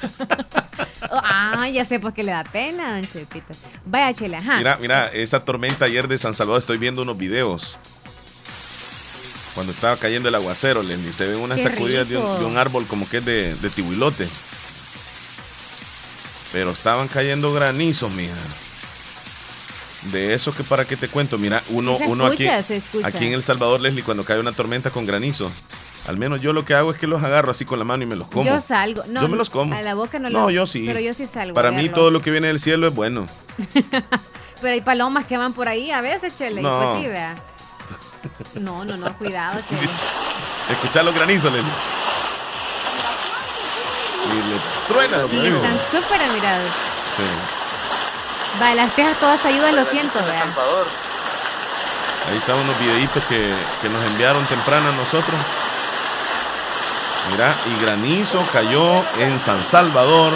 Ah, ya sé por qué le da pena, don Chepito. Vaya, Chela, ajá. Mira, mira, esa tormenta ayer de San Salvador, estoy viendo unos videos. Cuando estaba cayendo el aguacero, Leslie, se ven unas Qué sacudidas de un, de un árbol como que es de, de tibuilote. Pero estaban cayendo granizos, mija. De eso que para qué te cuento, mira, uno, Se uno aquí, escucha, escucha. aquí en El Salvador, Leslie, cuando cae una tormenta con granizo, al menos yo lo que hago es que los agarro así con la mano y me los como. Yo salgo. No, Yo me los como. A la boca no No, lo- yo sí. Pero yo sí salgo. Para mí todo lo que viene del cielo es bueno. Pero hay palomas que van por ahí a veces, Chele. No. Pues sí, vea. No, no, no, cuidado, che. Escuchar los granizos, Leslie. Y le truena Sí, están súper admirados. Sí. Vale, las tejas todas ayudan, lo siento, vea. Ahí están unos videitos que, que nos enviaron temprano a nosotros. Mira, y granizo cayó en San Salvador,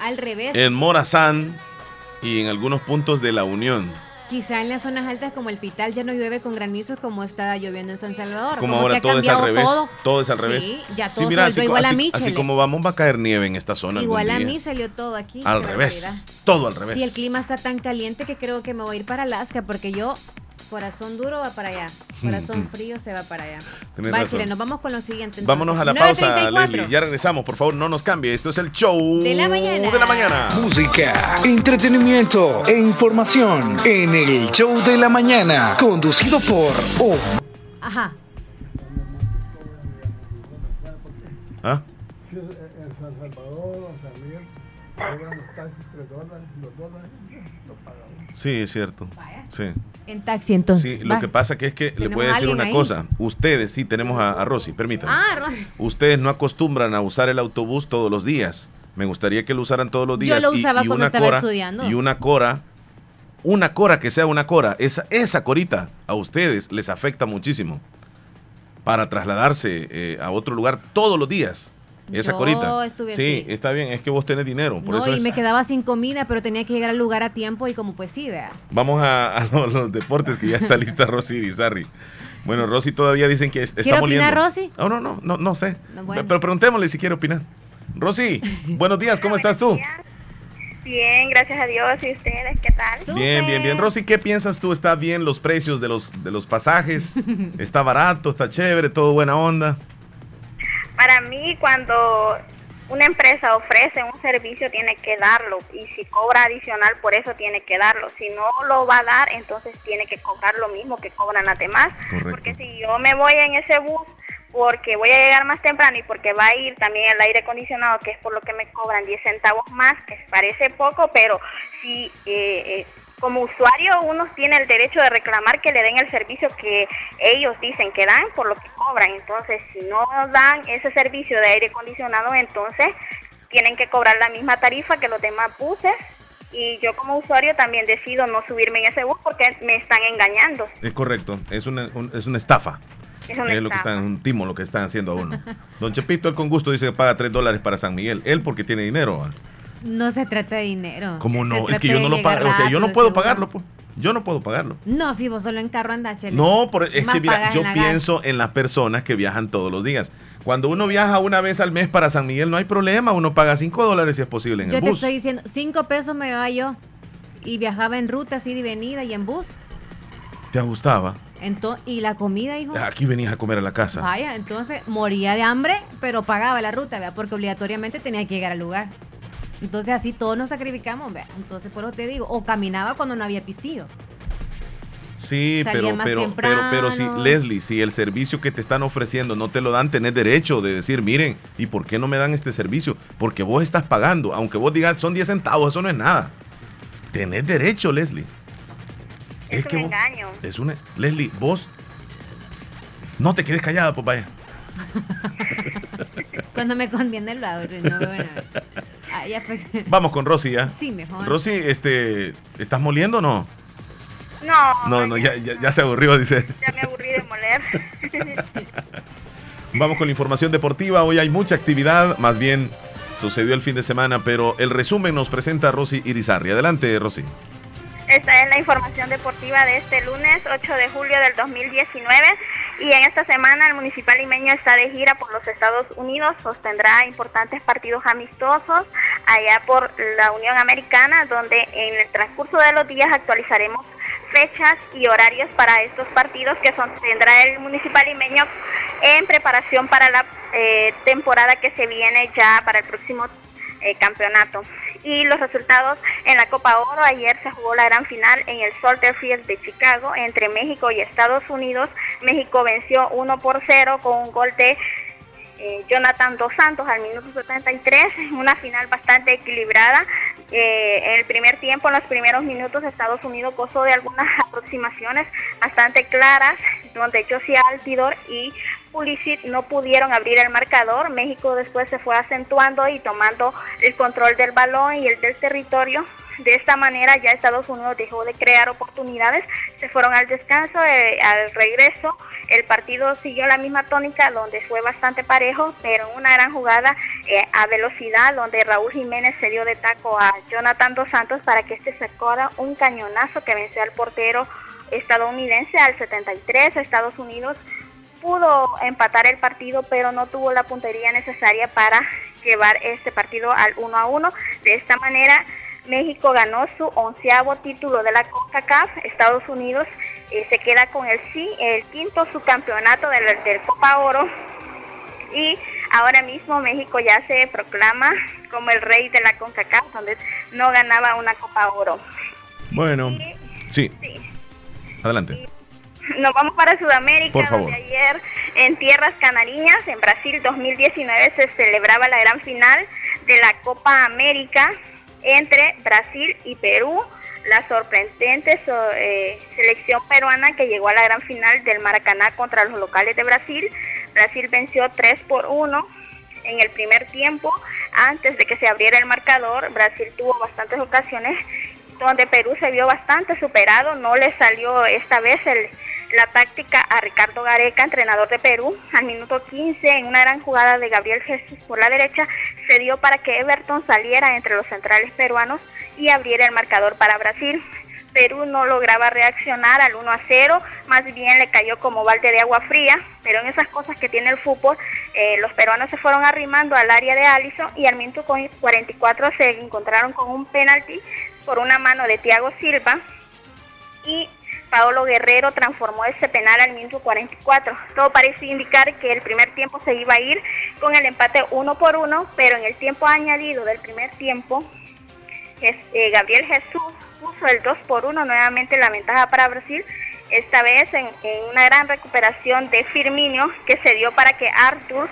Al revés, en Morazán y en algunos puntos de la Unión. Quizá en las zonas altas como el Pital ya no llueve con granizos como está lloviendo en San Salvador. Como, ahora todo es al revés. todo. Todo, es al Sí, revés. ya Sí, todo mira, se así, igual a así- mí, así como vamos va a caer nieve en esta zona. Igual a mí salió todo aquí. Al revés. Todo al revés. Sí, el clima está tan caliente que creo que me voy a ir para Alaska porque yo, corazón duro va para allá, corazón frío se va para allá. Va, razón. Chile, nos vamos con lo siguiente. entonces. Vámonos a la pausa, 9:34. Leslie. Ya regresamos. Por favor, no nos cambie. Esto es el show De la mañana. de la mañana. Música, entretenimiento e información en el show de la mañana, conducido por O. Ajá. ¿Ah? En San Salvador, San Miguel, cobran los taxis 3 dólares, 2 dólares, lo paga uno. Sí, es cierto. Sí. En taxi entonces. Sí, lo va. que pasa que es que le voy a decir una ahí. cosa. Ustedes, sí, tenemos a, a Rosy, permítanme. Ah, Ro- Ustedes no acostumbran a usar el autobús todos los días. Me gustaría que lo usaran todos los Yo días. lo y- usaba y, cuando una estaba cora, estudiando. Y una cora, una cora que sea una cora, esa, esa corita a ustedes les afecta muchísimo para trasladarse eh, a otro lugar todos los días. Esa Yo corita. estuve sí, así. está bien, es que vos tenés dinero. Por no, eso y es- me quedaba sin comida, pero tenía que llegar al lugar a tiempo y como pues sí, vea. Vamos a, a los, los deportes que ya está lista Rosy Bizarri. Bueno, Rosy todavía dicen que es- está ¿Quiere moliendo. opinar, Rosy? No, no, no, no, no sé. No, bueno. Pero preguntémosle si quiere opinar. Rosy, buenos días, ¿cómo estás tú? Bien, gracias a Dios. ¿Y ustedes qué tal? Bien, bien, bien. Rosy, ¿qué piensas tú? ¿Está bien los precios de los, de los pasajes? ¿Está barato? ¿Está chévere? ¿Todo buena onda? Para mí, cuando una empresa ofrece un servicio, tiene que darlo. Y si cobra adicional, por eso tiene que darlo. Si no lo va a dar, entonces tiene que cobrar lo mismo que cobran las demás. Correcto. Porque si yo me voy en ese bus porque voy a llegar más temprano y porque va a ir también el aire acondicionado, que es por lo que me cobran 10 centavos más, que parece poco, pero si eh, eh, como usuario uno tiene el derecho de reclamar que le den el servicio que ellos dicen que dan por lo que cobran. Entonces, si no dan ese servicio de aire acondicionado, entonces tienen que cobrar la misma tarifa que los demás buses. Y yo como usuario también decido no subirme en ese bus porque me están engañando. Es correcto, es una, un- es una estafa. Es es lo que están, un timo lo que están haciendo a uno. Don Chepito, él con gusto dice que paga 3 dólares para San Miguel. Él porque tiene dinero. ¿ah? No se trata de dinero. ¿Cómo Se no? Es que yo no lo pago. O sea, yo no puedo seguro. pagarlo. pues. Yo no puedo pagarlo. No, si vos solo en carro andas, chele. No, por- es Más que mira, yo en pienso en las personas que viajan todos los días. Cuando uno viaja una vez al mes para San Miguel, no hay problema. Uno paga 5 dólares si es posible en Yo el te bus. estoy diciendo, cinco pesos me llevaba yo y viajaba en ruta, así de venida y en bus. ¿Te ajustaba? Ento- y la comida, hijo. Aquí venías a comer a la casa. Vaya, entonces moría de hambre, pero pagaba la ruta, ¿vea? porque obligatoriamente tenía que llegar al lugar. Entonces así todos nos sacrificamos, ¿vea? Entonces por eso te digo, o caminaba cuando no había pistillo. Sí, Salía pero, más pero, pero, pero si. Leslie, si el servicio que te están ofreciendo no te lo dan, tenés derecho de decir, miren, ¿y por qué no me dan este servicio? Porque vos estás pagando, aunque vos digas son 10 centavos, eso no es nada. Tenés derecho, Leslie. Es, que un vos- engaño. Es una. Leslie, vos. No te quedes callada, pues vaya. Cuando me conviene lo hago, no veo nada. Ah, ya. Vamos con Rosy ya. Sí, mejor. Rosy, este, ¿estás moliendo o no? No, No, no, ya, ya, ya se aburrió, dice. ya me aburrí de moler. Vamos con la información deportiva. Hoy hay mucha actividad, más bien sucedió el fin de semana, pero el resumen nos presenta Rosy Irizarri. Adelante, Rosy. Esta es la información deportiva de este lunes 8 de julio del 2019 y en esta semana el municipal limeño está de gira por los Estados Unidos, sostendrá importantes partidos amistosos allá por la Unión Americana donde en el transcurso de los días actualizaremos fechas y horarios para estos partidos que sostendrá el municipal limeño en preparación para la eh, temporada que se viene ya para el próximo eh, campeonato. Y los resultados en la Copa Oro, ayer se jugó la gran final en el Soldier Field de Chicago entre México y Estados Unidos. México venció 1 por 0 con un gol de eh, Jonathan Dos Santos al minuto 73, una final bastante equilibrada. Eh, en el primer tiempo, en los primeros minutos, Estados Unidos gozó de algunas aproximaciones bastante claras, donde Josia Altidor y Pulisic no pudieron abrir el marcador. México después se fue acentuando y tomando el control del balón y el del territorio de esta manera ya Estados Unidos dejó de crear oportunidades, se fueron al descanso, eh, al regreso el partido siguió la misma tónica donde fue bastante parejo, pero una gran jugada eh, a velocidad donde Raúl Jiménez se dio de taco a Jonathan Dos Santos para que este sacara un cañonazo que venció al portero estadounidense al 73. Estados Unidos pudo empatar el partido, pero no tuvo la puntería necesaria para llevar este partido al 1 a 1. De esta manera, México ganó su onceavo título de la CONCACAF, Estados Unidos eh, se queda con el sí, el quinto subcampeonato del, del Copa Oro y ahora mismo México ya se proclama como el rey de la CONCACAF, donde no ganaba una Copa Oro. Bueno, sí. Adelante. Nos vamos para Sudamérica, donde ayer en tierras canariñas, en Brasil 2019, se celebraba la gran final de la Copa América entre Brasil y Perú. La sorprendente eh, selección peruana que llegó a la gran final del Maracaná contra los locales de Brasil. Brasil venció 3 por 1 en el primer tiempo. Antes de que se abriera el marcador, Brasil tuvo bastantes ocasiones donde Perú se vio bastante superado. No le salió esta vez el, la táctica a Ricardo Gareca, entrenador de Perú. Al minuto 15, en una gran jugada de Gabriel Jesús por la derecha, se dio para que Everton saliera entre los centrales peruanos y abriera el marcador para Brasil. Perú no lograba reaccionar al 1 a 0, más bien le cayó como balde de agua fría, pero en esas cosas que tiene el fútbol, eh, los peruanos se fueron arrimando al área de Allison y al minuto 44 se encontraron con un penalti por una mano de Thiago Silva y Paolo Guerrero transformó ese penal al minuto 44. Todo parecía indicar que el primer tiempo se iba a ir con el empate uno por uno, pero en el tiempo añadido del primer tiempo, eh, Gabriel Jesús puso el 2 por 1 nuevamente la ventaja para Brasil, esta vez en, una gran recuperación de Firmino que se dio para que Arthur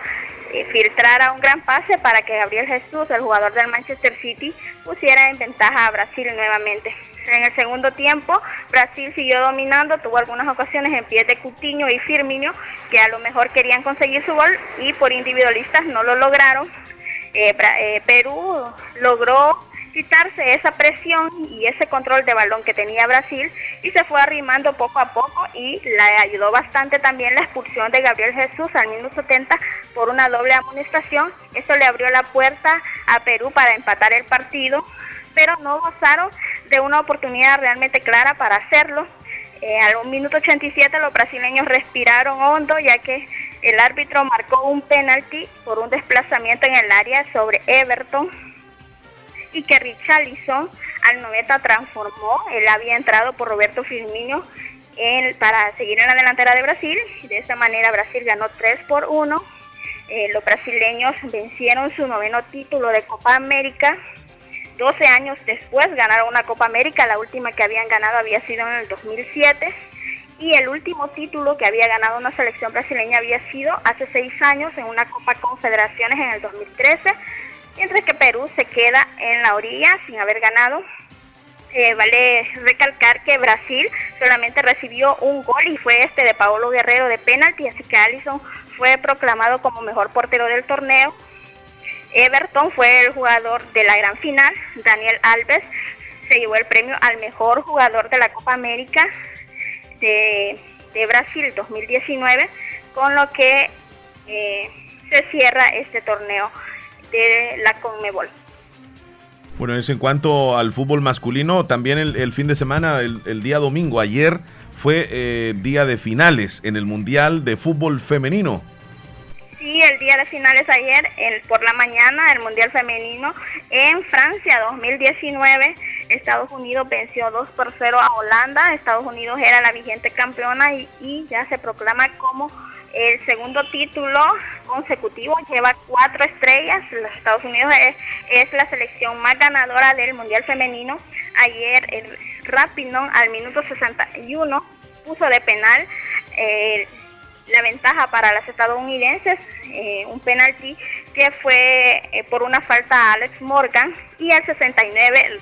eh, filtrara un gran pase para que Gabriel Jesús, el jugador del Manchester City, pusiera en ventaja a Brasil nuevamente. En el segundo tiempo, Brasil siguió dominando, tuvo algunas ocasiones en pie de Cutiño y Firmino, que a lo mejor querían conseguir su gol y por individualistas no lo lograron. Eh, eh, Perú logró quitarse esa presión y ese control de balón que tenía Brasil y se fue arrimando poco a poco y le ayudó bastante también la expulsión de Gabriel Jesús al minuto 70 por una doble amonestación. Eso le abrió la puerta a Perú para empatar el partido pero no gozaron de una oportunidad realmente clara para hacerlo. Eh, al minuto 87 los brasileños respiraron hondo ya que el árbitro marcó un penalti por un desplazamiento en el área sobre Everton y que Richarlison al 90 transformó. Él había entrado por Roberto Firmino para seguir en la delantera de Brasil. De esta manera Brasil ganó 3 por 1. Eh, los brasileños vencieron su noveno título de Copa América 12 años después ganaron una Copa América, la última que habían ganado había sido en el 2007 y el último título que había ganado una selección brasileña había sido hace seis años en una Copa Confederaciones en el 2013, mientras que Perú se queda en la orilla sin haber ganado. Eh, vale recalcar que Brasil solamente recibió un gol y fue este de Paolo Guerrero de penalti, así que Allison fue proclamado como mejor portero del torneo Everton fue el jugador de la gran final. Daniel Alves se llevó el premio al mejor jugador de la Copa América de, Brasil 2019, con lo que eh, se cierra este torneo de la Conmebol. Bueno, eso en cuanto al fútbol masculino, también el, fin de semana, el, día domingo, ayer fue eh, día de finales en el Mundial de Fútbol Femenino. Sí, el día de finales ayer, el, por la mañana, el Mundial Femenino en Francia 2019. Estados Unidos venció 2 por 0 a Holanda. Estados Unidos era la vigente campeona y, ya se proclama como el segundo título consecutivo. Lleva cuatro estrellas. Los Estados Unidos es, la selección más ganadora del Mundial Femenino. Ayer el Rapinón al minuto 61 puso de penal. Eh, la ventaja para las estadounidenses, eh, un penalti que fue eh, por una falta a Alex Morgan y al 69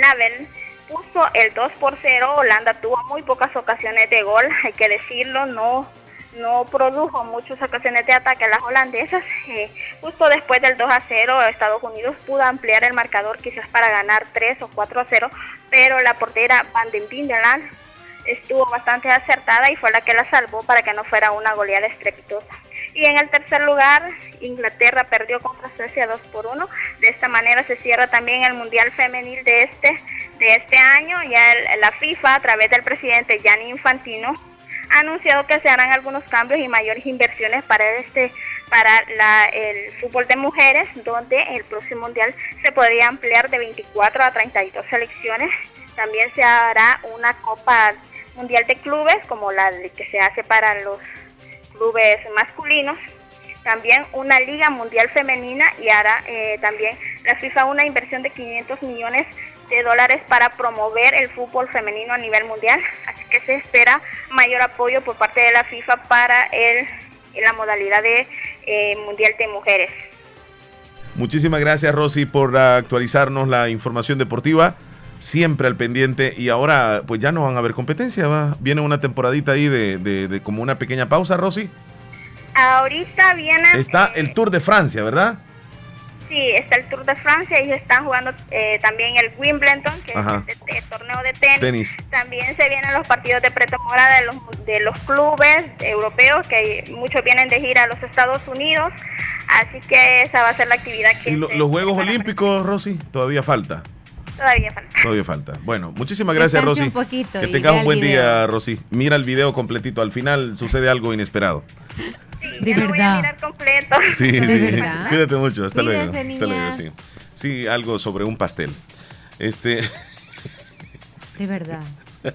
Lavel puso el 2 por 0. Holanda tuvo muy pocas ocasiones de gol, hay que decirlo, no no produjo muchas ocasiones de ataque a las holandesas. Eh, justo después del 2 a 0, Estados Unidos pudo ampliar el marcador quizás para ganar 3 o 4 a 0, pero la portera Van den Bindeland estuvo bastante acertada y fue la que la salvó para que no fuera una goleada estrepitosa. Y en el tercer lugar, Inglaterra perdió contra Suecia 2 por 1. De esta manera se cierra también el Mundial Femenil de este, de este año. Ya la FIFA, a través del presidente Gianni Infantino, ha anunciado que se harán algunos cambios y mayores inversiones para este para la, el fútbol de mujeres, donde el próximo mundial se podría ampliar de 24 a 32 selecciones. También se hará una Copa Mundial de Clubes, como la que se hace para los clubes masculinos. También una Liga Mundial Femenina y hará eh, también la FIFA una inversión de 500 millones de dólares para promover el fútbol femenino a nivel mundial. Así que se espera mayor apoyo por parte de la FIFA para el, la modalidad de eh, Mundial de Mujeres. Muchísimas gracias Rosy por actualizarnos la información deportiva siempre al pendiente y ahora pues ya no van a haber competencia, ¿va? Viene una temporadita ahí de, de, como una pequeña pausa, Rosy. Ahorita viene... Está el Tour de Francia, ¿verdad? Sí, está el Tour de Francia y están jugando eh, también el Wimbledon, que es el, torneo de tenis. También se vienen los partidos de pretemporada de los, de los clubes europeos, que muchos vienen de gira a los Estados Unidos. Así que esa va a ser la actividad que... ¿Y los Juegos Olímpicos, Rosy? Todavía falta. Todavía falta. Todavía falta. Bueno, muchísimas gracias, Rosy. que tengas un buen día, Rosy. Mira el video completito. Al final sucede algo inesperado. de verdad. Voy a mirar completo. Sí, sí. Cuídate mucho. Hasta luego. Hasta luego, sí. Sí, algo sobre un pastel. Este. De verdad.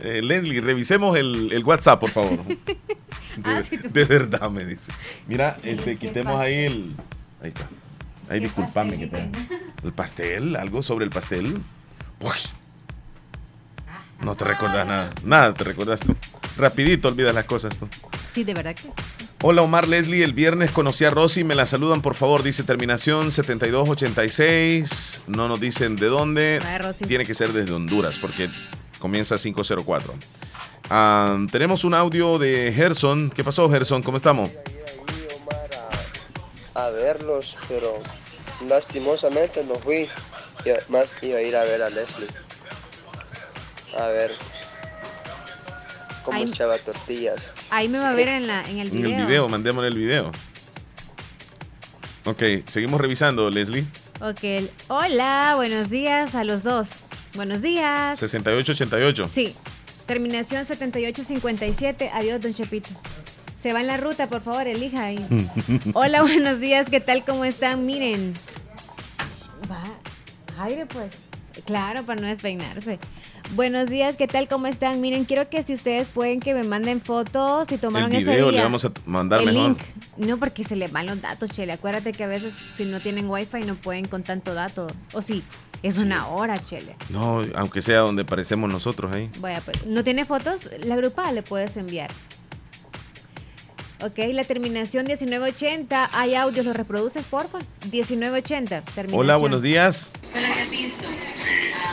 Eh, Leslie, revisemos el, el, WhatsApp, por favor. Ah, de, verdad, me dice. Mira, este, quitemos ahí el. Ahí está. Ahí disculpame que te... ¿El pastel? ¿Algo sobre el pastel? Uy. No te recuerdas nada. Nada te recuerdas tú. Rapidito olvidas las cosas tú. Sí, de verdad que. Hola Omar Leslie, el viernes conocí a Rosy, me la saludan por favor, dice terminación 7286, no nos dicen de dónde, tiene que ser desde Honduras porque comienza 504. Ah, tenemos un audio de Gerson, ¿qué pasó Gerson? ¿Cómo estamos? a verlos, pero lastimosamente no fui. Más iba a ir a ver a Leslie. A ver cómo echaba tortillas. Ahí me va a ver en, la, en el video. En el video, mandémosle el video. Ok, seguimos revisando, Leslie. Ok, hola, buenos días a los dos. Buenos días. 6888. Sí, terminación 7857. Adiós, don Chepito. Se va en la ruta, por favor, elija ahí. Hola, buenos días, ¿qué tal? ¿Cómo están? Miren. Va, aire pues. Claro, para no despeinarse. Buenos días, ¿qué tal? ¿Cómo están? Miren, quiero que si ustedes pueden que me manden fotos y tomaron el video, le vamos a mandar el link. No, porque se les van los datos, Chele. Acuérdate que a veces si no tienen wifi no pueden con tanto dato. O sí, es una hora, Chele. No, aunque sea donde parecemos nosotros ahí. Vaya, pues, ¿no tiene fotos? La grupa le puedes enviar. Ok, la terminación 1980. Hay audios, ¿los reproduces, porfa? 1980. Terminación. Hola, buenos días.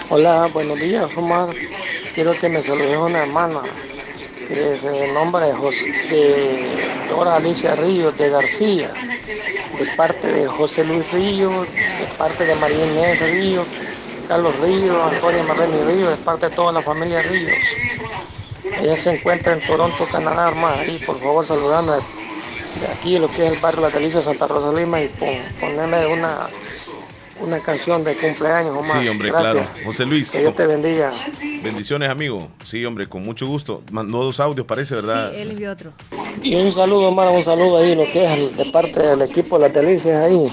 Hola, buenos días, Omar. Quiero que me saludes una hermana que es el nombre de, José, de Dora Alicia Ríos de García, de parte de José Luis Ríos, de parte de María Inés Ríos, Carlos Ríos, Antonio Marlene Ríos, de parte de toda la familia Ríos. Ella se encuentra en Toronto, Canadá, hermano. Y por favor, saludando de aquí, lo que es el barrio La Delicia, Santa Rosa Lima, y ponerle una, una canción de cumpleaños, Omar. Sí, hombre, claro. José Luis. Que Dios te bendiga. Bendiciones, amigo. Sí, hombre, con mucho gusto. Mandó dos audios, parece, ¿verdad? Sí, él envió otro. Y un saludo, Omar, un saludo ahí, lo que es de parte del equipo de Las Delicias ahí.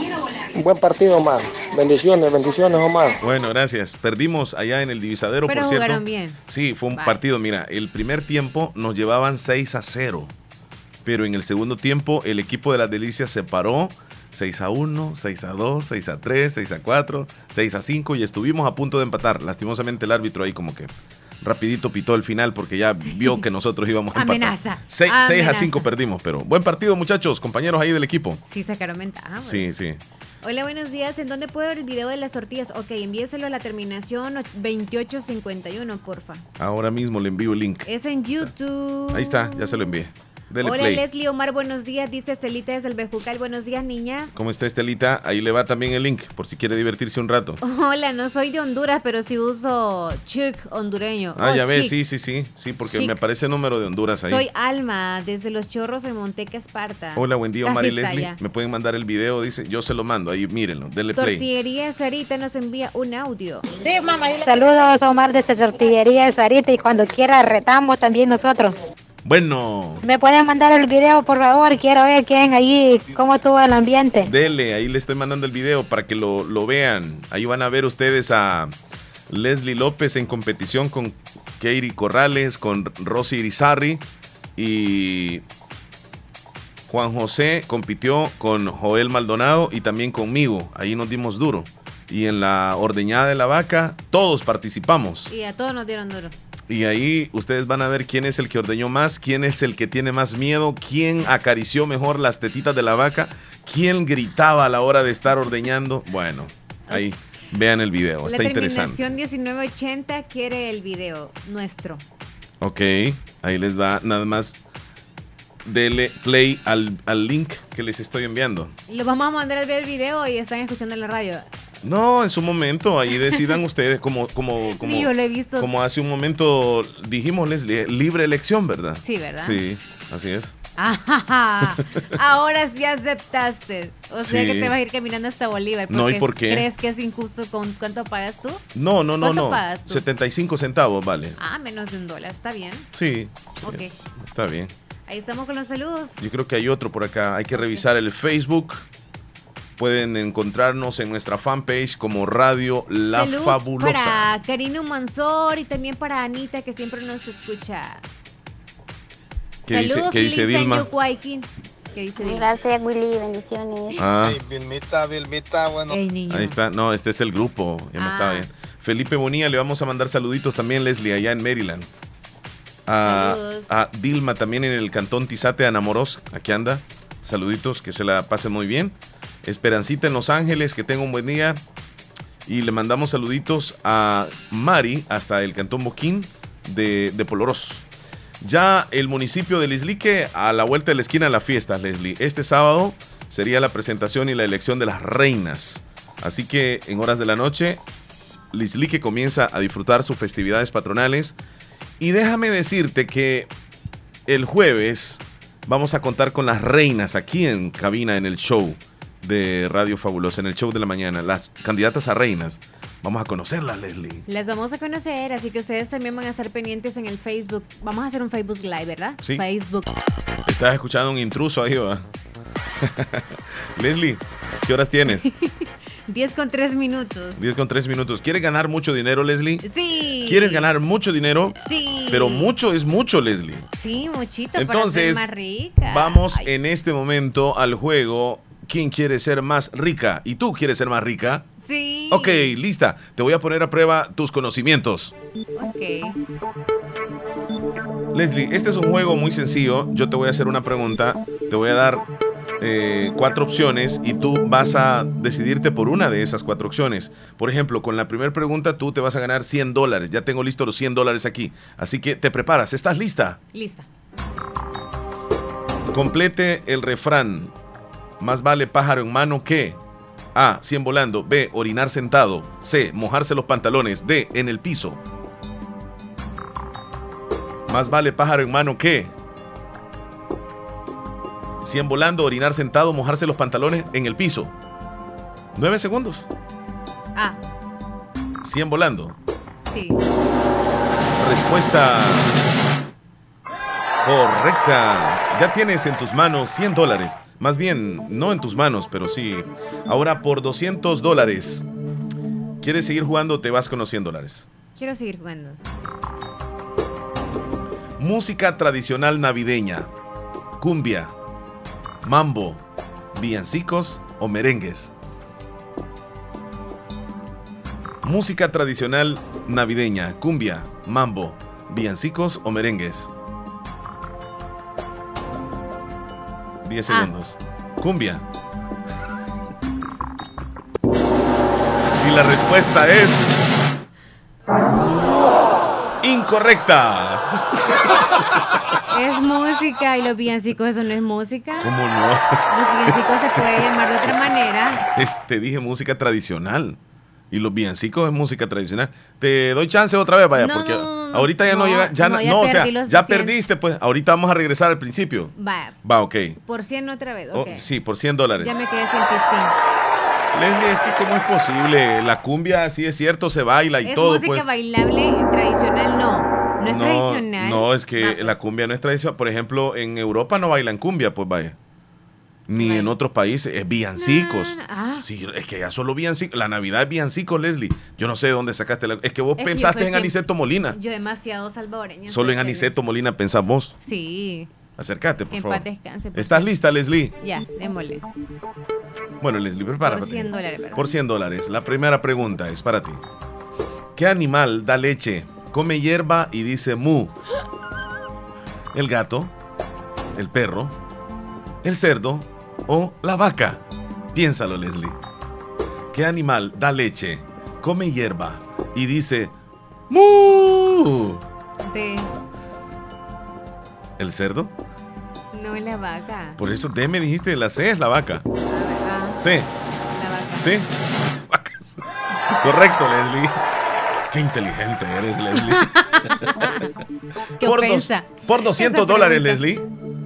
Un buen partido, Omar. Bendiciones, bendiciones, Omar. Bueno, gracias. Perdimos allá en el divisadero, por cierto. jugaron bien. Sí, fue un partido. Mira, el primer tiempo nos llevaban 6 a 0. Pero en el segundo tiempo el equipo de las Delicias se paró 6 a 1, 6 a 2, 6 a 3, 6 a 4, 6 a 5 y estuvimos a punto de empatar. Lastimosamente el árbitro ahí como que rapidito pitó el final porque ya vio que nosotros íbamos a empatar. Amenaza. 6, a 5 perdimos, pero buen partido muchachos, compañeros ahí del equipo. Sí, sacaron ventaja. Sí, sí. Hola, buenos días. ¿En dónde puedo ver el video de las tortillas? Ok, envíeselo a la terminación 2851, porfa. Ahora mismo le envío el link. Es en YouTube. Ahí está, ya se lo envié. Dele Hola, play. Leslie Omar, buenos días. Dice Estelita desde el Bejucal. Buenos días, niña. ¿Cómo está Estelita? Ahí le va también el link por si quiere divertirse un rato. Hola, no soy de Honduras, pero sí uso chic hondureño. Ah, Oh, ya ves, sí, sí, sí, sí, porque Chic. me aparece el número de Honduras ahí. Soy Alma, desde Los Chorros de Monteca, Esparta. Hola, buen día, Omar y Casi Leslie. ya. Me pueden mandar el video, dice, yo se lo mando, ahí mírenlo, denle play. Tortillería Sarita nos envía un audio. Saludos Omar desde Tortillería de Sarita y cuando quiera retamos también nosotros. Bueno, ¿Me pueden mandar el video por favor? Quiero ver quién allí, cómo estuvo el ambiente. dele, ahí le estoy mandando el video para que lo, lo vean. Ahí van a ver ustedes a Leslie López en competición con Katie Corrales, con Rosy Irizarry y Juan José compitió con Joel Maldonado y también conmigo. Ahí nos dimos duro. Y en la ordeñada de la vaca, todos participamos. Y a todos nos dieron duro. Y ahí ustedes van a ver quién es el que ordeñó más, quién es el que tiene más miedo, quién acarició mejor las tetitas de la vaca, quién gritaba a la hora de estar ordeñando. Bueno, ahí vean el video, la está interesante. terminación 1980 quiere el video nuestro. Ok, ahí les va nada más. Dele play al, al link que les estoy enviando. Lo vamos a mandar a ver el video y están escuchando en la radio. No, en su momento, ahí decidan ustedes como, como, como, yo lo he visto. como hace un momento dijimos, Leslie, libre elección, ¿verdad? Sí, ¿verdad? Sí, así es. Ajaja, Ahora sí aceptaste. O sea Sí. que te vas a ir caminando hasta Bolívar. No, ¿y por qué? ¿Crees que es injusto con cuánto pagas tú? No, no, no, ¿Cuánto no. pagas tú? 75 centavos, vale. Ah, menos de un dólar. Está bien. Sí, Ok. está bien. Ahí estamos con los saludos. Yo creo que hay otro por acá. Hay que revisar el Facebook. Pueden encontrarnos en nuestra fanpage como Radio La Fabulosa. para Karina Mansor y también para Anita que siempre nos escucha. ¿Qué dice, Saludos, qué dice Dilma? ¿Qué dice Dilma? Gracias, Willy. Bendiciones. Ah. Hey, Vilmita, Vilmita, bueno. Ahí está. No, este es el grupo. Ya me Ah. estaba bien. Felipe Bonilla, le vamos a mandar saluditos también, Leslie, allá en Maryland. A, Saludos. a Dilma también en el cantón Tizate, Anamoros. Aquí anda. Saluditos, que se la pasen muy bien. Esperancita en Los Ángeles, que tenga un buen día. Y le mandamos saluditos a Mari hasta el cantón Boquín de, de. Ya el municipio de Lislique, a la vuelta de la esquina, la fiesta, Leslie. Este sábado sería la presentación y la elección de las reinas. Así que en horas de la noche, Lislique comienza a disfrutar sus festividades patronales. Y déjame decirte que el jueves vamos a contar con las reinas aquí en cabina en el show de Radio Fabulosa, en el show de la mañana. Las candidatas a reinas. Vamos a conocerlas, Leslie. Las vamos a conocer, así que ustedes también van a estar pendientes en el Facebook. Vamos a hacer un Facebook Live, ¿verdad? Sí. Facebook. Estás escuchando un intruso ahí, ¿va? Leslie, ¿qué horas tienes? 10 con 3 minutos. 10 con 3 minutos. ¿Quieres ganar mucho dinero, Leslie? Sí. ¿Quieres ganar mucho dinero? Sí. Pero mucho es mucho, Leslie. Sí, muchito Entonces, para ser más rica. Vamos en este momento al juego ¿Quién quiere ser más rica? ¿Y tú quieres ser más rica? Sí. Ok, lista. Te voy a poner a prueba tus conocimientos. Ok. Leslie, este es un juego muy sencillo. Yo te voy a hacer una pregunta. Te voy a dar eh, cuatro opciones y tú vas a decidirte por una de esas cuatro opciones. Por ejemplo, con la primera pregunta tú te vas a ganar 100 dólares. Ya tengo listos los 100 dólares aquí. Así que te preparas. ¿Estás lista? Lista. Complete el refrán. Más vale pájaro en mano que A. 100 volando. B. Orinar sentado. C. Mojarse los pantalones. D. En el piso. Más vale pájaro en mano que 100 volando, orinar sentado, mojarse los pantalones en el piso. 9 segundos. Ah, 100 volando. sí. Respuesta correcta. Ya tienes en tus manos 100 dólares. Más bien, no en tus manos, pero sí. Ahora por 200 dólares. ¿Quieres seguir jugando o te vas con los 100 dólares? Quiero seguir jugando. Música tradicional navideña. Cumbia. Mambo. Villancicos o merengues. Música tradicional navideña. Cumbia. Mambo. Villancicos o merengues. 10 Ah. segundos. Cumbia. la respuesta es incorrecta. Es música y los villancicos eso no es música. ¿Cómo no? Los villancicos se puede llamar de otra manera. Es- te dije música tradicional. Y los villancicos es música tradicional. Te doy chance otra vez, vaya, No, porque no, no. Ahorita ya no, No, llega. Ya no, no, ya no, o sea, ya 100. perdiste, pues. Ahorita vamos a regresar al principio. Va, Va, ok. por 100 otra vez. Oh, sí, por 100 dólares. Ya me quedé sin pistín. Leslie, es que cómo es posible. La cumbia, sí es cierto, se baila y es todo, música pues. bailable tradicional, no. No es tradicional. No, es que la cumbia no es tradicional. Por ejemplo, en Europa no bailan cumbia, pues vaya. Ni en otros países, es villancicos. Ah. Sí, es que ya solo villancicos. La Navidad es villancicos, Leslie. Yo no sé de dónde sacaste la. Es que vos Es pensaste en Aniceto Molina. Yo demasiado salvadoreña. Solo en Aniceto Molina pensás vos. Sí. Acércate, por en favor. paz descanse, por ¿Estás lista, Leslie? Ya, démosle. Bueno, Leslie, prepárate. Por 100 dólares, ¿verdad? Por 100 dólares. La primera pregunta es para ti. ¿Qué animal da leche, come hierba y dice mu? ¿El gato? ¿El perro? ¿El cerdo? ¿O la vaca? Piénsalo, Leslie. ¿Qué animal da leche, come hierba y dice mu? De. ¿El cerdo? No la vaca. Por eso D me dijiste, la C es la vaca. Ah, C. la vaca. ¿Sí? Vacas. Correcto, Leslie. Qué inteligente eres, Leslie. Qué por, ofensa. por 200 Esa dólares. Leslie.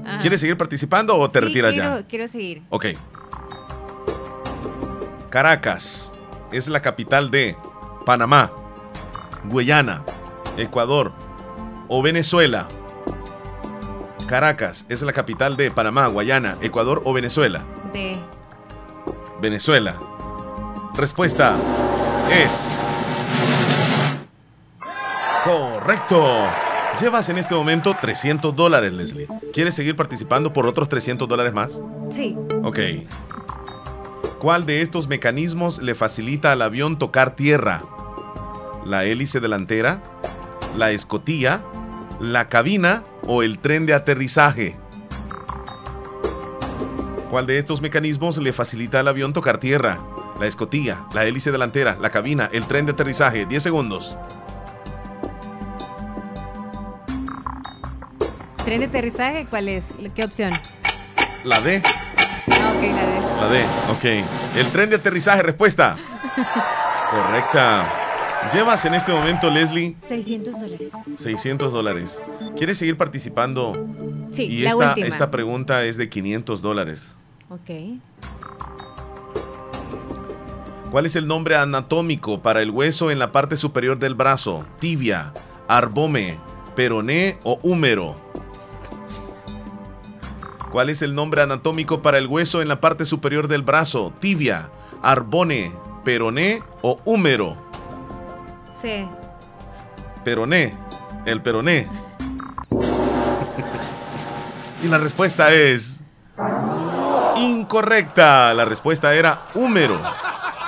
Ajá. ¿Quieres seguir participando o te Sí, retiras quiero, ya? Quiero seguir. Ok. Caracas es la capital de Panamá, Guyana, Ecuador o Venezuela. Caracas es la capital de Panamá, Guayana, Ecuador o Venezuela. De. Venezuela. Respuesta es correcto. Llevas en este momento 300 dólares, Leslie. ¿Quieres seguir participando por otros 300 dólares más? Sí. Ok. ¿Cuál de estos mecanismos le facilita al avión tocar tierra? ¿La hélice delantera? ¿La escotilla? ¿La cabina o el tren de aterrizaje? ¿Cuál de estos mecanismos le facilita al avión tocar tierra? La escotilla, la hélice delantera, la cabina, el tren de aterrizaje. 10 segundos. ¿Tren de aterrizaje? ¿Cuál es? ¿Qué opción? La D. Ah, ok, la de. La D. Ok. El tren de aterrizaje, respuesta. Correcta. Llevas en este momento, Leslie, 600 dólares. 600 dólares. ¿Quieres seguir participando? Sí, y la esta, última. esta pregunta es de 500 dólares. Ok. ¿Cuál es el nombre anatómico para el hueso en la parte superior del brazo? Tibia, arbome, peroné o húmero. ¿Cuál es el nombre anatómico para el hueso en la parte superior del brazo? Tibia, arbone, peroné o húmero. Sí. Peroné, el peroné. y la respuesta es incorrecta. La respuesta era húmero.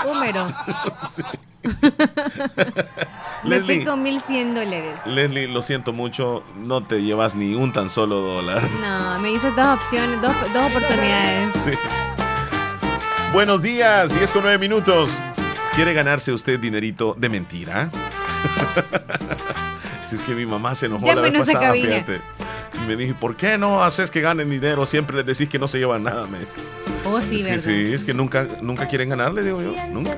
Húmero. Sí. Leslie. con 1100 dólares. Leslie, lo siento mucho, no te llevas ni un tan solo dólar. No, me hice dos opciones, dos, dos oportunidades. Sí. Buenos días, 10 con 9 minutos. ¿Quiere ganarse usted dinerito de mentira? si es que mi mamá se enojó la vez pasada, cabina. fíjate. Y me dijo, ¿por qué no haces que ganen dinero? Siempre les decís que no se llevan nada, me dice. Oh, sí, es que ¿verdad? sí, es que nunca, nunca quieren ganar, le digo yo. Nunca.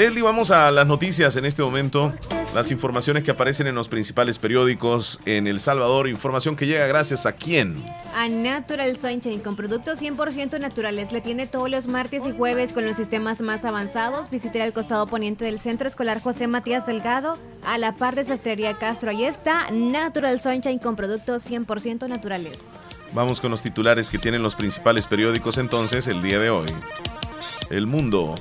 Leslie, vamos a las noticias en este momento. Las informaciones que aparecen en los principales periódicos en El Salvador. Información que llega gracias a quién. A Natural Sunshine con productos 100% naturales. Le tiene todos los martes y jueves con los sistemas más avanzados. Visite al costado poniente del Centro Escolar José Matías Delgado, a la par de Sastrería Castro. Ahí está Natural Sunshine con productos 100% naturales. Vamos con los titulares que tienen los principales periódicos entonces el día de hoy. El Mundo,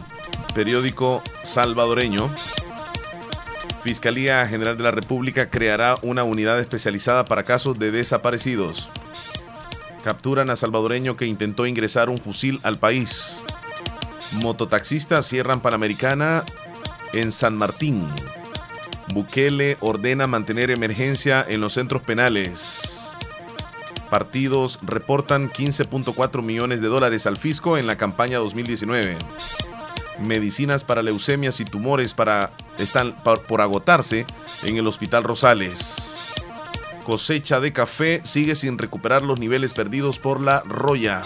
periódico salvadoreño. Fiscalía General de la República creará una unidad especializada para casos de desaparecidos. Capturan a salvadoreño que intentó ingresar un fusil al país. Mototaxistas cierran Panamericana en San Martín. Bukele ordena mantener emergencia en los centros penales. Partidos reportan 15.4 millones de dólares al fisco en la campaña 2019. Medicinas para leucemias y tumores para, están por, agotarse en el Hospital Rosales. Cosecha de café sigue sin recuperar los niveles perdidos por la roya.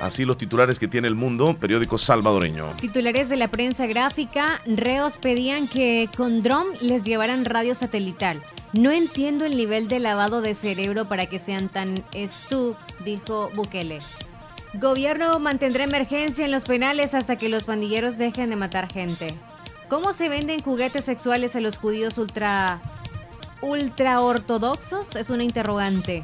Así los titulares que tiene el mundo, periódico salvadoreño. Titulares de la prensa gráfica, reos pedían que con dron les llevaran radio satelital. No entiendo el nivel de lavado de cerebro para que sean tan estú, dijo Bukele. Gobierno mantendrá emergencia en los penales hasta que los pandilleros dejen de matar gente. ¿Cómo se venden juguetes sexuales a los judíos ultra ultra ortodoxos? Es una interrogante.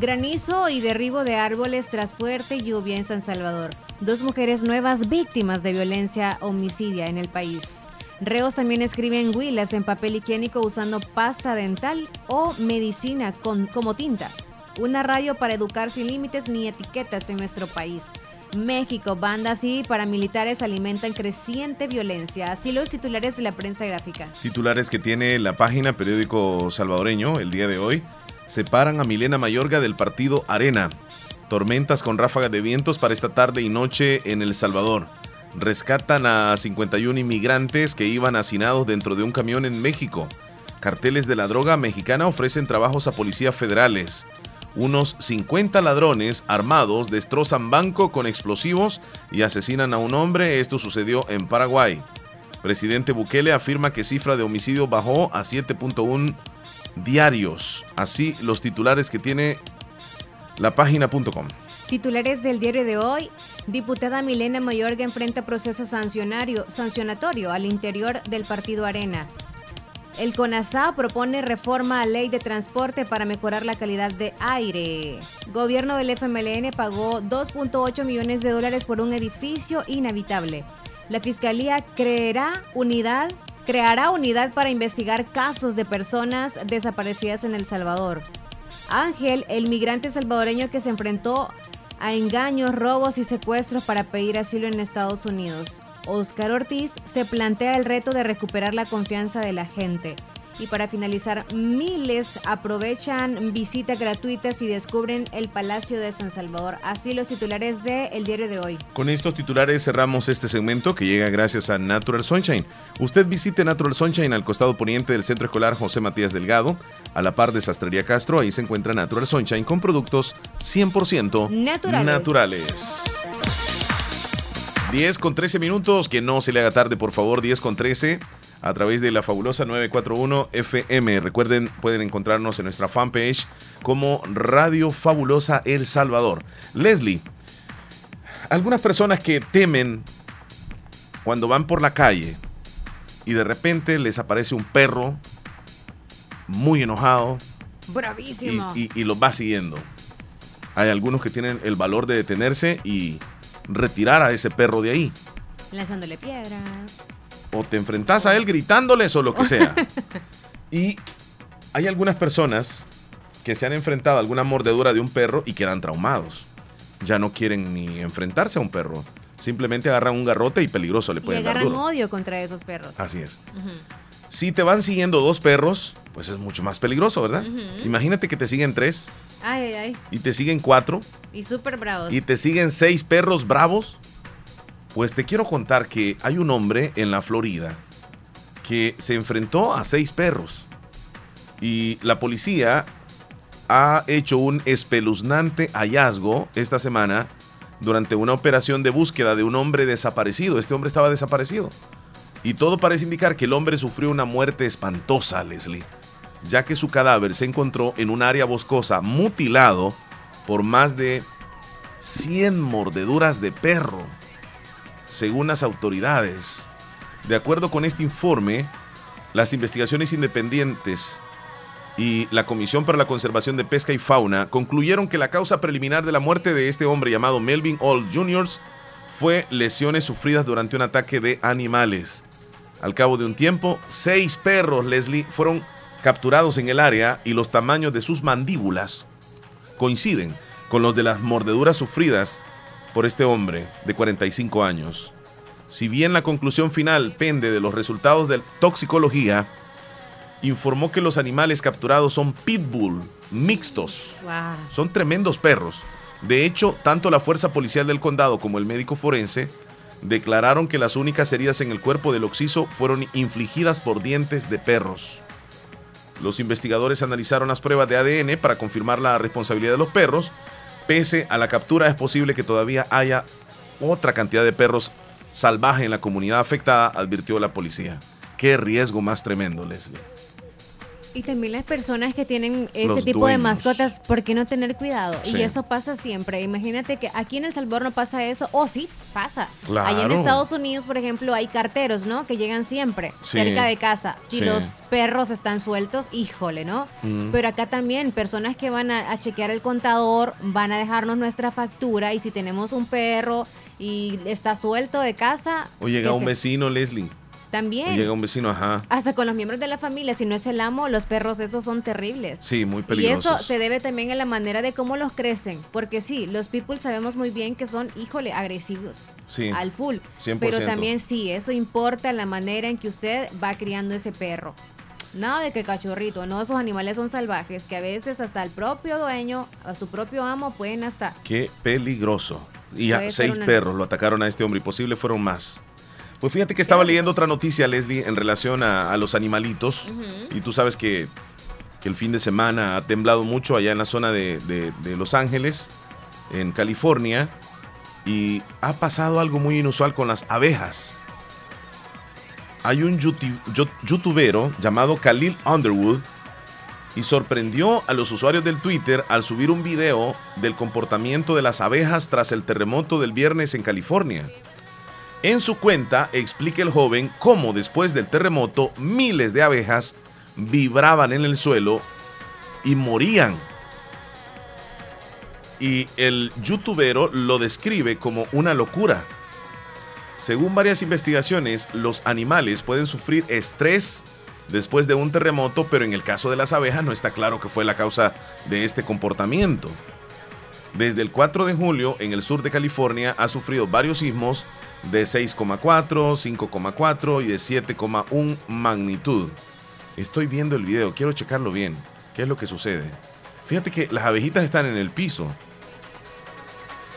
Granizo y derribo de árboles tras fuerte lluvia en San Salvador. Dos mujeres nuevas víctimas de violencia homicidia en el país. Reos también escriben huilas en papel higiénico usando pasta dental o medicina con, como tinta. Una radio para educar sin límites ni etiquetas en nuestro país. México, bandas y paramilitares alimentan creciente violencia. Así los titulares de la prensa gráfica. Titulares que tiene la página periódico salvadoreño el día de hoy. Separan a Milena Mayorga del partido Arena. Tormentas con ráfagas de vientos para esta tarde y noche en El Salvador. Rescatan a 51 inmigrantes que iban hacinados dentro de un camión en México. Carteles de la droga mexicana ofrecen trabajos a policías federales. Unos 50 ladrones armados destrozan banco con explosivos y asesinan a un hombre. Esto sucedió en Paraguay. Presidente Bukele afirma que cifra de homicidio bajó a 7.1 diarios. Así los titulares que tiene la página.com. Titulares del diario de hoy. Diputada Milena Mayorga enfrenta proceso sancionario, sancionatorio al interior del partido Arena. El CONASA propone reforma a ley de transporte para mejorar la calidad de aire. Gobierno del FMLN pagó 2.8 millones de dólares por un edificio inhabitable. La Fiscalía creerá unidad, creará unidad para investigar casos de personas desaparecidas en El Salvador. Ángel, el migrante salvadoreño que se enfrentó a engaños, robos y secuestros para pedir asilo en Estados Unidos. Oscar Ortiz se plantea el reto de recuperar la confianza de la gente. Y para finalizar, miles aprovechan visitas gratuitas y descubren el Palacio de San Salvador. Así los titulares de El Diario de hoy. Con estos titulares cerramos este segmento que llega gracias a Natural Sunshine. Usted visite Natural Sunshine al costado poniente del Centro Escolar José Matías Delgado, a la par de Sastrería Castro. Ahí se encuentra Natural Sunshine con productos 100% Naturales. naturales. 10 con 13 minutos, que no se le haga tarde, por favor, 10 con 13 a través de la fabulosa 941 FM. Recuerden, pueden encontrarnos en nuestra fanpage como Radio Fabulosa El Salvador. Leslie, algunas personas que temen cuando van por la calle y de repente les aparece un perro muy enojado y, Bravísimo. y- y los va siguiendo. Hay algunos que tienen el valor de detenerse y retirar a ese perro de ahí. Lanzándole piedras. O te enfrentas a él gritándoles o lo que sea. y hay algunas personas que se han enfrentado a alguna mordedura de un perro y quedan traumados. Ya no quieren ni enfrentarse a un perro. Simplemente agarran un garrote y peligroso le Y pueden dar agarran duro. odio contra esos perros. Así es. Si te van siguiendo dos perros, pues es mucho más peligroso, ¿verdad? Imagínate que te siguen tres Ay, ay, ay. y te siguen cuatro Y súper bravos. y te siguen seis perros bravos. Pues te quiero contar que hay un hombre en la Florida que se enfrentó a seis perros. Y la policía ha hecho un espeluznante hallazgo esta semana durante una operación de búsqueda de un hombre desaparecido. Este hombre estaba desaparecido. Y todo parece indicar que el hombre sufrió una muerte espantosa, Leslie, ya que su cadáver se encontró en un área boscosa mutilado por más de 100 mordeduras de perro, según las autoridades. De acuerdo con este informe, las investigaciones independientes y la Comisión para la Conservación de Pesca y Fauna concluyeron que la causa preliminar de la muerte de este hombre llamado Melvin All Jr. fue lesiones sufridas durante un ataque de animales. Al cabo de un tiempo, seis perros, Leslie, fueron capturados en el área y los tamaños de sus mandíbulas coinciden con los de las mordeduras sufridas por este hombre de 45 años. Si bien la conclusión final pende de los resultados de toxicología, informó que los animales capturados son pitbull mixtos. Son tremendos perros. De hecho, tanto la Fuerza Policial del Condado como el médico forense declararon que las únicas heridas en el cuerpo del occiso fueron infligidas por dientes de perros. Los investigadores analizaron las pruebas de ADN para confirmar la responsabilidad de los perros. Pese a la captura, es posible que todavía haya otra cantidad de perros salvajes en la comunidad afectada, advirtió la policía. Qué riesgo más tremendo, Leslie. Y también las personas que tienen ese Los tipo de mascotas, ¿por qué no tener cuidado? Sí. Y eso pasa siempre. Imagínate que aquí en El Salvador no pasa eso. O sí, pasa. Claro. Allá en Estados Unidos, por ejemplo, hay carteros, ¿no? Que llegan siempre Sí. cerca de casa. Si Sí. los perros están sueltos, híjole, ¿no? Mm. Pero acá también, personas que van a, a chequear el contador, van a dejarnos nuestra factura y si tenemos un perro y está suelto de casa, O llega un se- vecino, Leslie. O también. llega un vecino, ajá. Hasta con los miembros de la familia, si no es el amo, los perros esos son terribles. Sí, muy Y eso peligrosos. se debe también a la manera de cómo los crecen, porque sí, los people sabemos muy bien que son, híjole, agresivos. Sí, Al full. 100%. Pero también sí, eso importa la manera en que usted va criando ese perro. Nada de que cachorrito, no, esos animales son salvajes, que a veces hasta el propio dueño, a su propio amo, pueden hasta... Qué peligroso. Y a seis perros lo atacaron a este hombre y posible fueron más. Pues fíjate que estaba leyendo otra noticia, Leslie, en relación a, a los animalitos. Y tú sabes que, que el fin de semana ha temblado mucho allá en la zona de, de- de Los Ángeles, en California. Y ha pasado algo muy inusual con las abejas. Hay un youtubero llamado Khalil Underwood y sorprendió a los usuarios del Twitter al subir un video del comportamiento de las abejas tras el terremoto del viernes en California. En su cuenta explica el joven cómo después del terremoto miles de abejas vibraban en el suelo y morían. Y el youtubero lo describe como una locura. Según varias investigaciones, los animales pueden sufrir estrés después de un terremoto, pero en el caso de las abejas no está claro que fue la causa de este comportamiento. Desde el 4 de julio, en el sur de California, ha sufrido varios sismos de 6,4, 5,4 y de 7,1 magnitud. Estoy viendo el video, quiero checarlo bien. ¿Qué es lo que sucede? Fíjate que las abejitas están en el piso,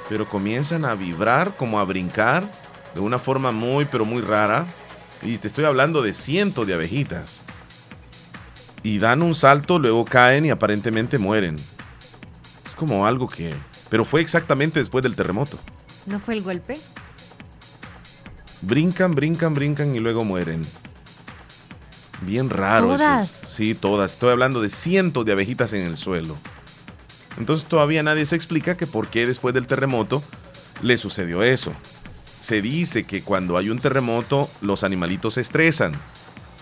pero comienzan a vibrar, como a brincar, de una forma muy, pero muy rara. Y te estoy hablando de cientos de abejitas. Y dan un salto, luego caen y aparentemente mueren. Es como algo que... Pero fue exactamente después del terremoto. ¿No fue el golpe? Brincan, brincan, brincan y luego mueren. Bien raro. eso. ¿Todas? Sí, todas. Estoy hablando de cientos de abejitas en el suelo. Entonces todavía nadie se explica que por qué después del terremoto le sucedió eso. Se dice que cuando hay un terremoto los animalitos se estresan,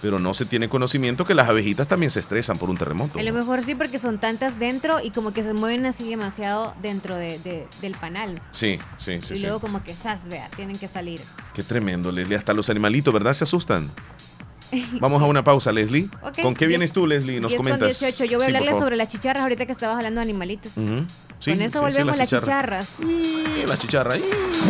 pero no se tiene conocimiento que las abejitas también se estresan por un terremoto. A lo mejor sí, porque son tantas dentro y como que se mueven así demasiado dentro de- de- del panal. Sí, sí, sí. y sí. luego como que sas, vea, tienen que salir. Qué tremendo, Leslie. Hasta los animalitos, ¿verdad? Se asustan. Vamos a una pausa, Leslie. ¿Con qué vienes tú, Leslie? Nos 10 con comentas. 18. Yo voy a Sí, hablarles sobre las chicharras ahorita que estabas hablando de animalitos. Ujú. Sí, Con eso sí, volvemos a las chicharra. chicharras. Sí, la chicharra.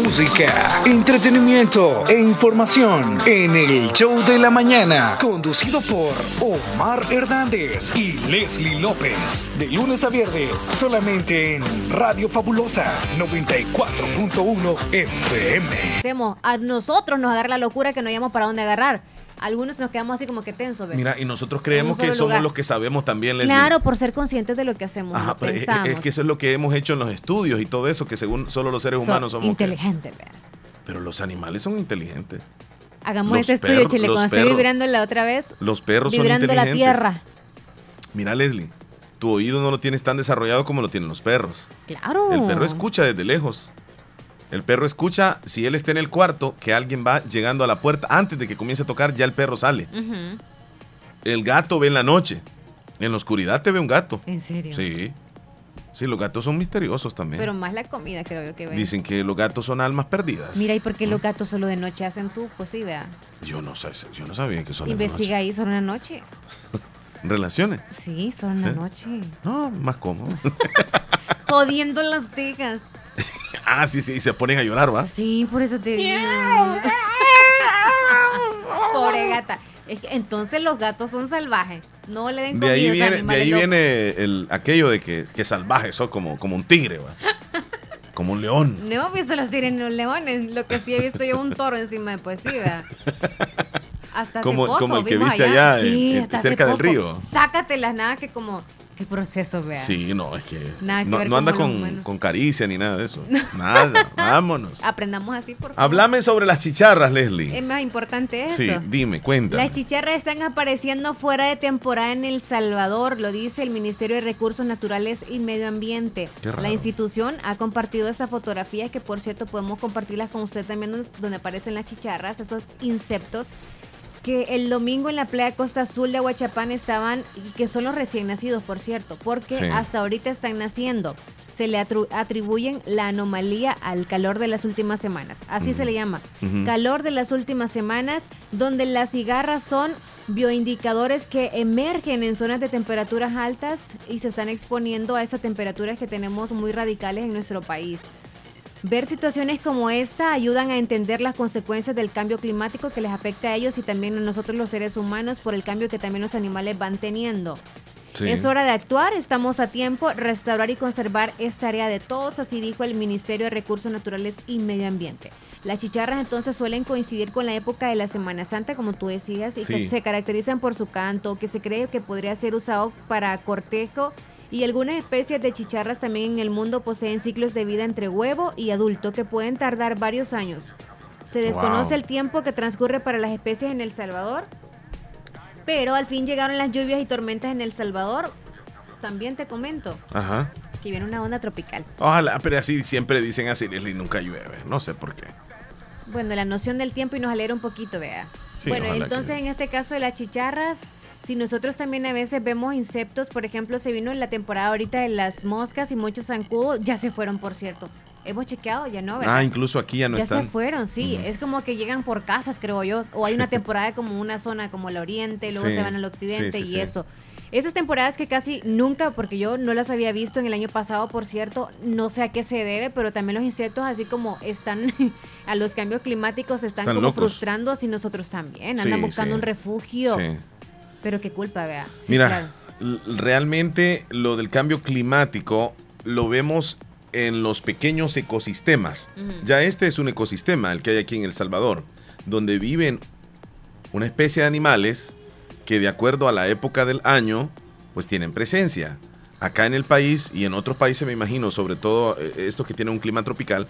Música, entretenimiento e información en el show de la mañana, conducido por Omar Hernández y Leslie López. De lunes a viernes, solamente en Radio Fabulosa 94.1 FM. Hacemos, a nosotros nos agarra la locura que no hayamos para dónde agarrar. Algunos nos quedamos así como que tensos. ¿ve? Mira, y nosotros creemos que somos lugar. los que sabemos también, Leslie. Claro, por ser conscientes de lo que hacemos, Ajá, pero es, que eso es lo que hemos hecho en los estudios y todo eso, que según solo los seres humanos somos. inteligentes, vea. Pero los animales son inteligentes. Hagamos este estudio, Chile, cuando esté vibrando la otra vez. Los perros vibrando son la inteligentes. tierra. Mira, Leslie, tu oído no lo tienes tan desarrollado como lo tienen los perros. Claro. El perro escucha desde lejos. El perro escucha, si él está en el cuarto, que alguien va llegando a la puerta. Antes de que comience a tocar, ya el perro sale. El gato ve en la noche. En la oscuridad te ve un gato. ¿En serio? Sí. Sí, los gatos son misteriosos también. Pero más la comida, creo yo que ven. Dicen que los gatos son almas perdidas. Mira, ¿y por qué los gatos solo de noche hacen tú? Pues sí, vea. Yo no sé, yo no sabía que son en la Investiga ahí, solo una noche. noche. Relaciones. Sí, solo una Sí. noche. No, más cómodo. Jodiendo las tejas. ah, sí, sí, y se ponen a llorar, ¿va? Sí, por eso te digo. Pobre gata. Es que entonces los gatos son salvajes. No le den De comida ahí viene, de ahí locos. viene el, aquello de que, que salvaje, son como, como un tigre, ¿va? Como un león. No hemos visto los tiren los leones. Lo que sí he visto yo un toro encima de pues sí, ¿verdad? Hasta hace Como- poco como el que vimos viste allá Sí, en- hace cerca del río. Sácatelas, nada que como... Qué proceso, vea. Sí, no, es que Nada que no, ver no anda con con, caricia ni nada de eso. Nada, vámonos. Aprendamos así, por favor. Háblame sobre las chicharras, Leslie. Es más importante eso. Sí, dime, cuéntame. Las chicharras están apareciendo fuera de temporada en El Salvador, lo dice el Ministerio de Recursos Naturales y Medio Ambiente. Qué raro. La institución ha compartido esta fotografía que por cierto podemos compartirlas con usted también donde- donde aparecen las chicharras, esos insectos que el domingo en la playa Costa Azul de Aguachapán estaban, y que son los recién nacidos, por cierto, porque Sí. hasta ahorita están naciendo. Se le atribuyen la anomalía al calor de las últimas semanas. Así se le llama. Calor de las últimas semanas, donde las cigarras son bioindicadores que emergen en zonas de temperaturas altas y se están exponiendo a esas temperaturas que tenemos muy radicales en nuestro país. Ver situaciones como esta ayudan a entender las consecuencias del cambio climático que les afecta a ellos y también a nosotros los seres humanos por el cambio que también los animales van teniendo. Sí. Es hora de actuar, estamos a tiempo, restaurar y conservar esta área de todos, así dijo el Ministerio de Recursos Naturales y Medio Ambiente. Las chicharras entonces suelen coincidir con la época de la Semana Santa, como tú decías, y que se caracterizan por su canto, que se cree que podría ser usado para cortejo y algunas especies de chicharras también en el mundo poseen ciclos de vida entre huevo y adulto que pueden tardar varios años. Se desconoce Wow. el tiempo que transcurre para las especies en El Salvador, pero al fin llegaron las lluvias y tormentas en El Salvador. También te comento Ajá. que viene una onda tropical. Ojalá, pero así siempre dicen así, Leslie, nunca llueve. No sé por qué. Bueno, la noción del tiempo y nos alegra un poquito, vea. Sí, bueno, entonces en este caso de las chicharras, si nosotros también a veces vemos insectos, por ejemplo, se vino en la temporada ahorita de las moscas y muchos zancudos, ya se fueron, por cierto. Hemos chequeado, ya no, ¿verdad? Ah, incluso aquí ya no ya están. se fueron, sí. Es como que llegan por casas, creo yo. O hay una temporada como una zona como el oriente, luego Sí, se van al occidente sí, sí, y eso. Esas temporadas que casi nunca, porque yo no las había visto en el año pasado, por cierto, no sé a qué se debe, pero también los insectos, así como están a los cambios climáticos, están, Están como locos. frustrando, así nosotros también. Andan buscando un refugio. Pero qué culpa, vea. Sí, Mira, claro. realmente lo del cambio climático lo vemos en los pequeños ecosistemas. Ya este es un ecosistema, el que hay aquí en El Salvador, donde viven una especie de animales que de acuerdo a la época del año, pues tienen presencia. Acá en el país y en otros países me imagino, sobre todo eh, estos que tienen un clima tropical,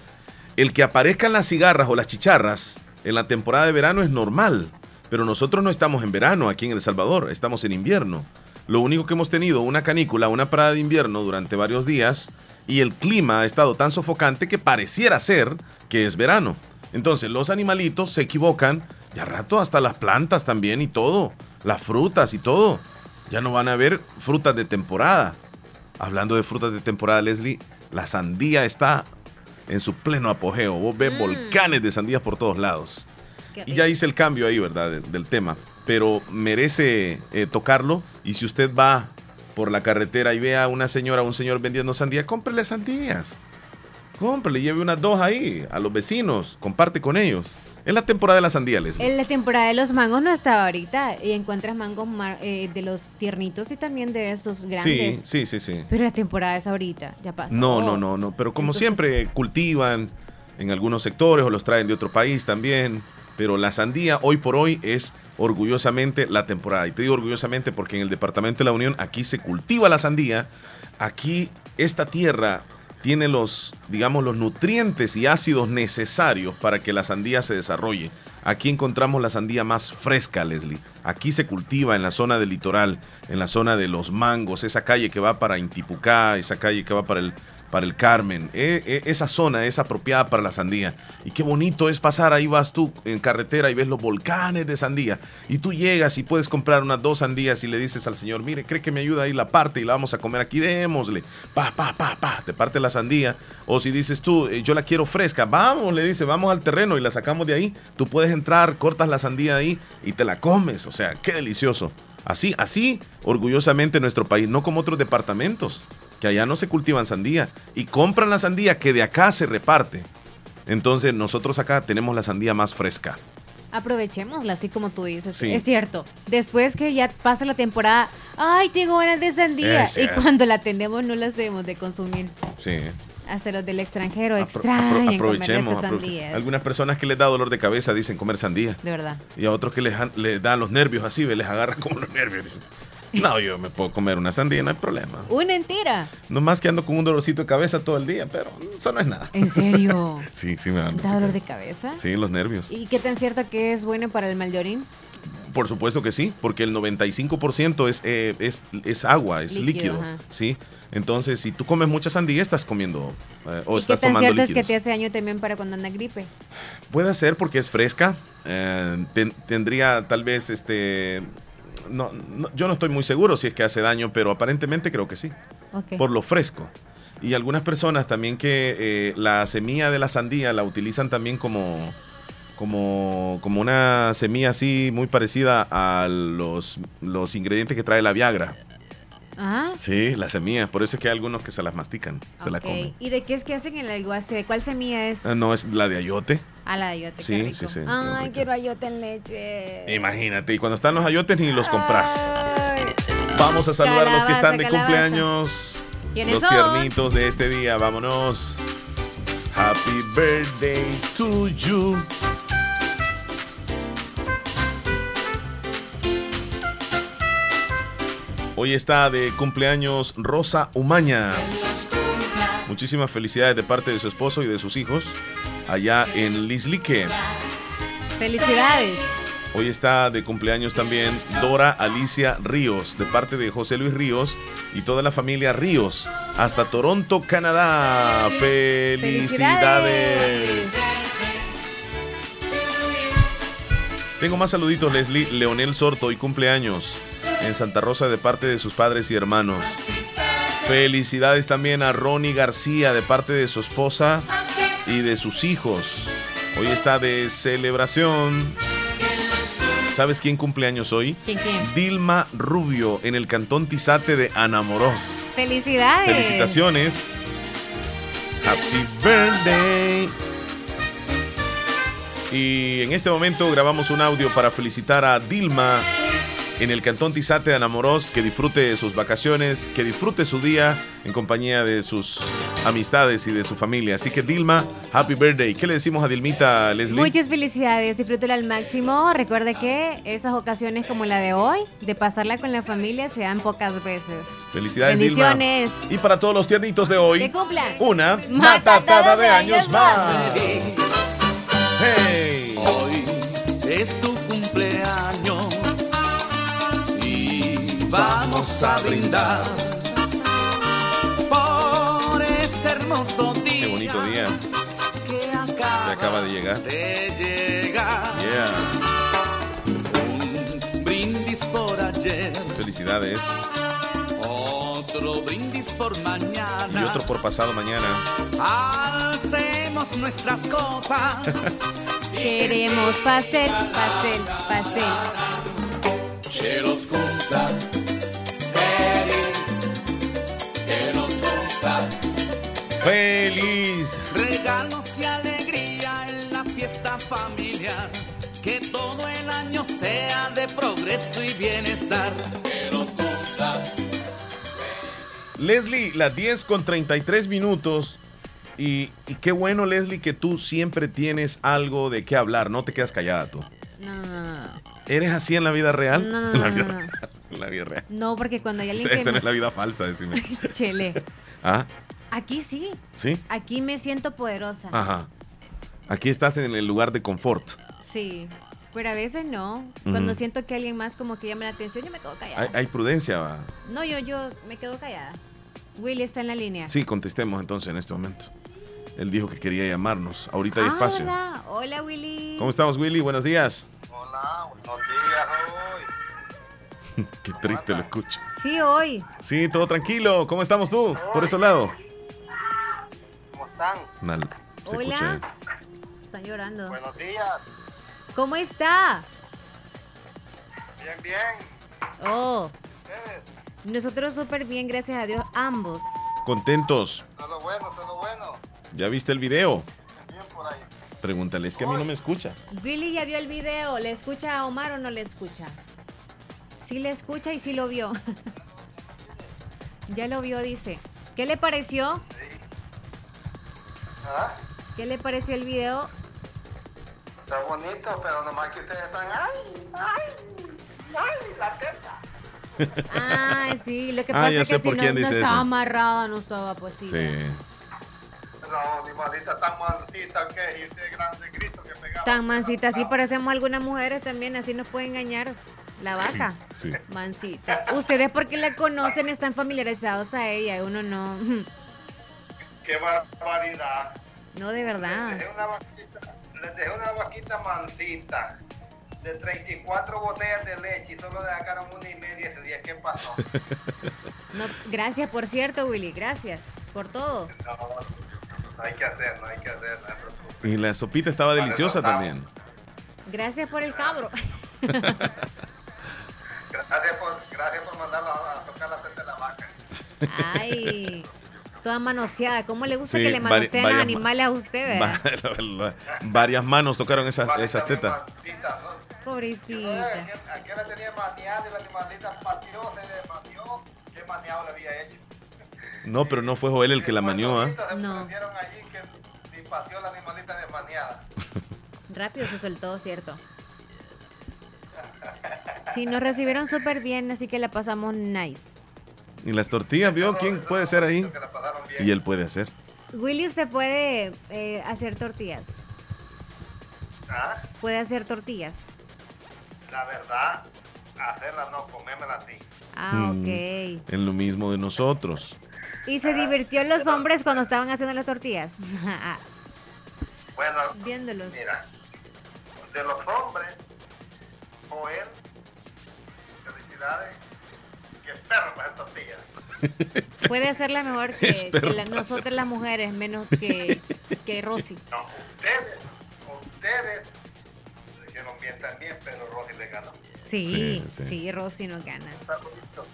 el que aparezcan las cigarras o las chicharras en la temporada de verano es normal, pero nosotros no estamos en verano aquí en El Salvador, estamos en invierno. Lo único que hemos tenido una canícula, una parada de invierno durante varios días y el clima ha estado tan sofocante que pareciera ser que es verano. Entonces los animalitos se equivocan, ya rato hasta las plantas también y todo, las frutas y todo. Ya no van a haber frutas de temporada. Hablando de frutas de temporada, Leslie, la sandía está en su pleno apogeo. Vos ves volcanes de sandías por todos lados. Y ya hice el cambio ahí, ¿verdad? de- del tema. Pero merece eh, tocarlo. Y si usted va por la carretera y ve a una señora o un señor vendiendo sandía, cómprele sandías. Cómprele, lleve unas dos ahí a los vecinos. Comparte con ellos. Es la temporada de la sandía, Leslie. En la temporada de los mangos no estaba ahorita y encuentras mangos mar- eh, de los tiernitos y también de estos Sí, grandes. sí, sí, sí. Pero la temporada es ahorita, ya pasó. No, no, no, no. Pero como Entonces- siempre cultivan en algunos sectores o los traen de otro país también. Pero la sandía hoy por hoy es orgullosamente la temporada. Y te digo orgullosamente porque en el Departamento de la Unión aquí se cultiva la sandía. Aquí esta tierra tiene los, digamos, los nutrientes y ácidos necesarios para que la sandía se desarrolle. Aquí encontramos la sandía más fresca, Leslie. Aquí se cultiva en la zona del litoral, en la zona de los mangos, esa calle que va para Intipucá, esa calle que va para el, para el Carmen. E- e- esa zona es apropiada para la sandía. Y qué bonito es pasar, ahí vas tú en carretera y ves los volcanes de sandía. Y tú llegas y puedes comprar unas dos sandías y le dices al señor, mire, cree que me ayuda ahí la parte y la vamos a comer aquí, démosle. Pa, pa, pa, pa, te parte la sandía. O si dices tú, "Eh, yo la quiero fresca, vamos, le dice, vamos al terreno y la sacamos de ahí. Tú puedes entrar, cortas la sandía ahí y te la comes. O sea, qué delicioso. Así, así, orgullosamente nuestro país, no como otros departamentos, que allá no se cultivan sandía y compran la sandía que de acá se reparte. Entonces nosotros acá tenemos la sandía más fresca. Aprovechémosla, así como tú dices. Sí. Es cierto. Después que ya pasa la temporada, ay, tengo ganas de sandía. Es Y cierto. cuando la tenemos no la hacemos de consumir. Sí. Hasta los del extranjero Apro- extrañan apro- comer aprovechemos, sandías. Algunas personas que les da dolor de cabeza dicen comer sandía. De verdad. Y a otros que les, dan los nervios así, ve, les agarran como los nervios. No, yo me puedo comer una sandía, no hay problema. Una entera. No más que ando con un dolorcito de cabeza todo el día, pero eso no es nada. ¿En serio? Sí, sí me. ¿Da dolor de cabeza? Sí, los nervios. ¿Y qué tan cierto que es bueno para el mal de orín? Por supuesto que sí, porque el 95% es, eh, es, es agua, es Líquido. ¿sí? Entonces, si tú comes mucha sandía, estás comiendo eh, o ¿Y qué estás tan tomando cierto es líquidos. que te hace daño también para cuando anda gripe? Puede ser porque es fresca. eh, ten- tendría tal vez este. No, no- yo no estoy muy seguro si es que hace daño, pero aparentemente creo que sí. Ok. Por lo fresco. Y algunas personas también que eh, la semilla de la sandía la utilizan también como, como, como una semilla así muy parecida a los, los ingredientes que trae la Viagra. Ah, Sí, las semillas. Por eso es que hay algunos que se las mastican, se la ok. comen. ¿Y de qué es que hacen el aguaste? ¿De cuál semilla es? Ah, No, es la de ayote. A la de ayote, Sí, qué rico. sí, sí, Ay, quiero ayote en leche. Imagínate, y cuando están los ayotes ni los compras. Vamos a saludar a los que están de Calabaza, cumpleaños. ¿Quiénes Los son? tiernitos de este día, vámonos. Happy birthday to you. Hoy está de cumpleaños Rosa Umaña. Muchísimas felicidades de parte de su esposo y de sus hijos allá en Lislique. Felicidades. Hoy está de cumpleaños también Dora Alicia Ríos, de parte de José Luis Ríos y toda la familia Ríos, hasta Toronto, Canadá. ¡Felicidades! Tengo más saluditos, Leslie. Leonel Sorto, hoy cumpleaños en Santa Rosa de parte de sus padres y hermanos. Felicidades también a Ronnie García de parte de su esposa y de sus hijos. Hoy está de celebración. ¿Sabes quién cumpleaños hoy? ¿Quién, quién? Dilma Rubio en el cantón Tizate de Anamoros. Felicidades. Felicitaciones. Happy birthday. Y en este momento grabamos un audio para felicitar a Dilma en el cantón Tizate de Anamoros. Que disfrute sus vacaciones, que disfrute su día en compañía de sus amistades y de su familia. Así que Dilma, happy birthday. ¿Qué le decimos a Dilmita, Leslie? Muchas felicidades, disfrútela al máximo. Recuerde que esas ocasiones como la de hoy, de pasarla con la familia, se dan pocas veces. Felicidades, Bendiciones. Dilma. Y para todos los tiernitos de hoy, Que cumplan. una Matatada matatada de años más. Hey. Hoy es tu cumpleaños vamos a brindar por este hermoso día Qué bonito día. que Que acaba acaba de llegar. de llegar. Yeah. Un brindis por ayer, Felicidades. otro brindis por mañana. Y otro por pasado mañana. Alcemos nuestras copas. Queremos pastel, pastel, pastel. Que los cumplas ¡Feliz! Regalos y alegría en la fiesta familiar. Que todo el año sea de progreso y bienestar. Que los cumplas. Leslie, las 10 con 33 minutos. Y, y qué bueno, Leslie, que tú siempre tienes algo de qué hablar. No te quedas callada tú. No, no, no, no. ¿Eres así en la vida real? No, no, en la no, vida no, no. real. En la vida real. No, porque cuando hay alguien Esta, que... esta no es la vida falsa, decime. Chele. ¿Ah? Aquí sí. ¿Sí? Aquí me siento poderosa. Ajá. Aquí estás en el lugar de confort. Sí. Pero a veces no. Cuando siento que alguien más como que llama la atención, yo me quedo callada. Hay, hay prudencia. va. No, yo, yo me quedo callada. Willy está en la línea. Sí, contestemos entonces en este momento. Él dijo que quería llamarnos. Ahorita hay Ah, espacio. ¿verdad? Hola, Willy. ¿Cómo estamos, Willy? Buenos días. Hola, buenos días hoy. Qué triste lo escucho. Sí, hoy. Sí, todo tranquilo. ¿Cómo estamos tú? Por ese lado. ¿Cómo están? Hola. escucha. Están llorando. Buenos días. ¿Cómo está? Bien, bien. Oh. Nosotros súper bien, gracias a Dios, ambos. Contentos. Eso es lo bueno, eso es lo bueno. ¿Ya viste el video? Bien por ahí. Pregúntale, es que a mí no me escucha. Willy ya vio el video. ¿Le escucha a Omar o no le escucha? Sí le escucha y sí lo vio. ya lo vio, dice. ¿Qué le pareció? ¿Ah? ¿Qué le pareció el video? Está bonito, pero nomás que ustedes están. ¡Ay! ¡Ay! ¡Ay! ¡La teta! Ah, sí, lo que Ah, pasa es que si por no, quién no dice estaba eso. amarrada, no estaba posible. Sí. La animalita tan maldita que es y ese grande grito que pegaba. Tan mansita, así parecemos algunas mujeres también, así nos puede engañar la vaca. Sí. Mansita. Ustedes porque la conocen están familiarizados a ella, uno no. ¡Qué barbaridad! No, de verdad. Les dejé una vaquita, les dejé una vaquita mansita de 34 botellas de leche y solo le sacaron una y media ese día. ¿Qué pasó? No, gracias, por cierto, Willy, gracias por todo. No, no hay que hacer, no hay que hacer. No hay preocupación. Y la sopita estaba deliciosa también. Gracias por el cabro. Gracias por, gracias por mandarla a tocar la de la vaca. Ay, toda manoseada. ¿Cómo le gusta Sí, que le vari- manosean los varias ma- animales a usted, varias manos tocaron esas esas tetas. ¿no? Pobrecita. Aquí la tenía maniada y la animalita pateó, se le manió. ¿Qué maniado le había hecho? No, pero no fue Joel el que la manió, ¿ah? Se No. allí que pateó la animalita de maniada. Rápido se soltó, ¿cierto? Sí, nos recibieron súper bien, así que la pasamos nice. Y las tortillas, ¿vio? ¿Quién puede ser ahí? Y él puede hacer. Willy, usted puede eh, hacer tortillas. ¿Ah? Puede hacer tortillas. La verdad, hacerla no, comérmela así. Ah, Mm, ok. Es lo mismo de nosotros. ¿Y se divirtió los hombres cuando estaban haciendo las tortillas? Bueno, Viéndolos. mira, de los hombres, Joel, felicidades, que perro para hacer tortillas. Puede hacerla mejor que, que la- nosotras las mujeres, menos que, que Rosy. No, ustedes, ustedes lo hicieron bien también, pero Rosy le ganó. Sí, Sí, sí, sí. Rosy no gana. Un saludito,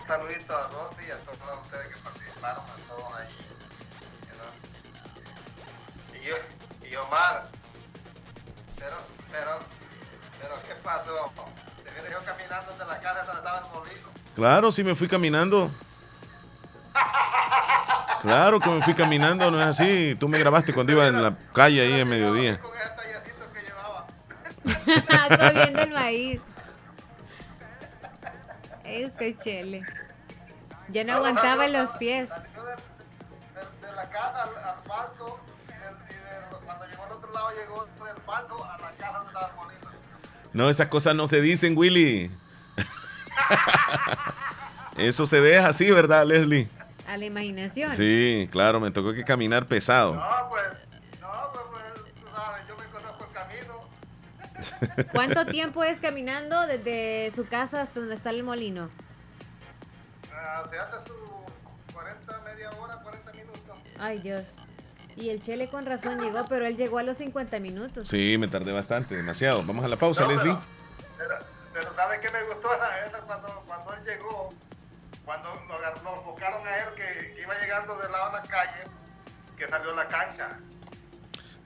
un saludito a Rosy y a todos ustedes que participaron, a todos ahí. you know. Y, yo, y Omar, pero, pero, pero, ¿qué pasó? Te vienes yo caminando de la casa donde estaba el molino. Claro, sí me fui caminando. Claro que me fui caminando, no es así. Tú me grabaste cuando iba en la calle ahí en mediodía. Estoy viendo el maíz. Este chele. Ya no aguantaba en los pies. De la casa al, al palco, y, cuando llegó al otro lado, llegó del palco a la casa el molino. No, esas cosas no se dicen, Willy. Eso se deja así, ¿verdad, Leslie? A la imaginación. Sí, claro, me tocó que caminar pesado. No, pues, no, pues, pues, tú sabes, yo me conozco el camino. ¿Cuánto tiempo es caminando desde su casa hasta donde está el molino? Ah, se hace sus 40, media hora, 40 minutos. Ay, Dios. Y el Chele con razón llegó, pero él llegó a los 50 minutos. Sí, me tardé bastante, demasiado. Vamos a la pausa, No, Leslie. Pero, pero ¿sabes qué me gustó esa, esa cuando, cuando él llegó? Cuando lo enfocaron a él que, que iba llegando del lado de la calle, que salió a la cancha.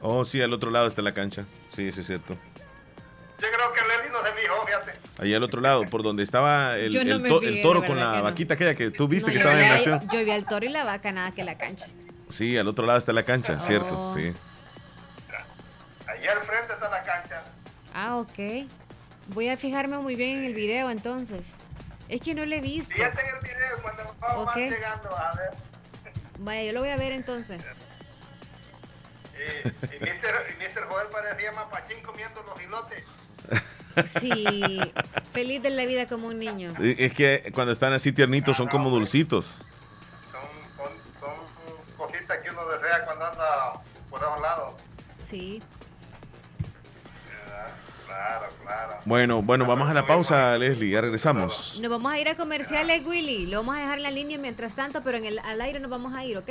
Oh, sí, al otro lado está la cancha. Sí, sí, es cierto. Yo creo que Leslie no se fijó, fíjate. Allá al otro lado, por donde estaba el, Yo no el me to- fijé, el de toro con la que no. vaquita aquella que tú viste No, que estaba en vi- acción. Yo vi al toro y la vaca, nada que la cancha. Sí, al otro lado está la cancha, cierto, Oh. sí. Allí al frente está la cancha. Ah, ok. Voy a fijarme muy bien en el video entonces. Es que no le he visto. Fíjate en el video cuando vamos Ok. llegando a ver. Vaya, yo lo voy a ver entonces. Y, y, Mr. y Mr. Joel parecía mapachín comiendo los hilotes. Sí, feliz de la vida como un niño. Es que cuando están así tiernitos son como dulcitos. Cositas que uno desea cuando anda por esos lados. Sí. Claro, claro. Bueno, bueno, vamos a la pausa, Leslie, ya regresamos. Nos vamos a ir a comerciales, Willy. Lo vamos a dejar en la línea mientras tanto, pero en el, al aire nos vamos a ir, ¿ok?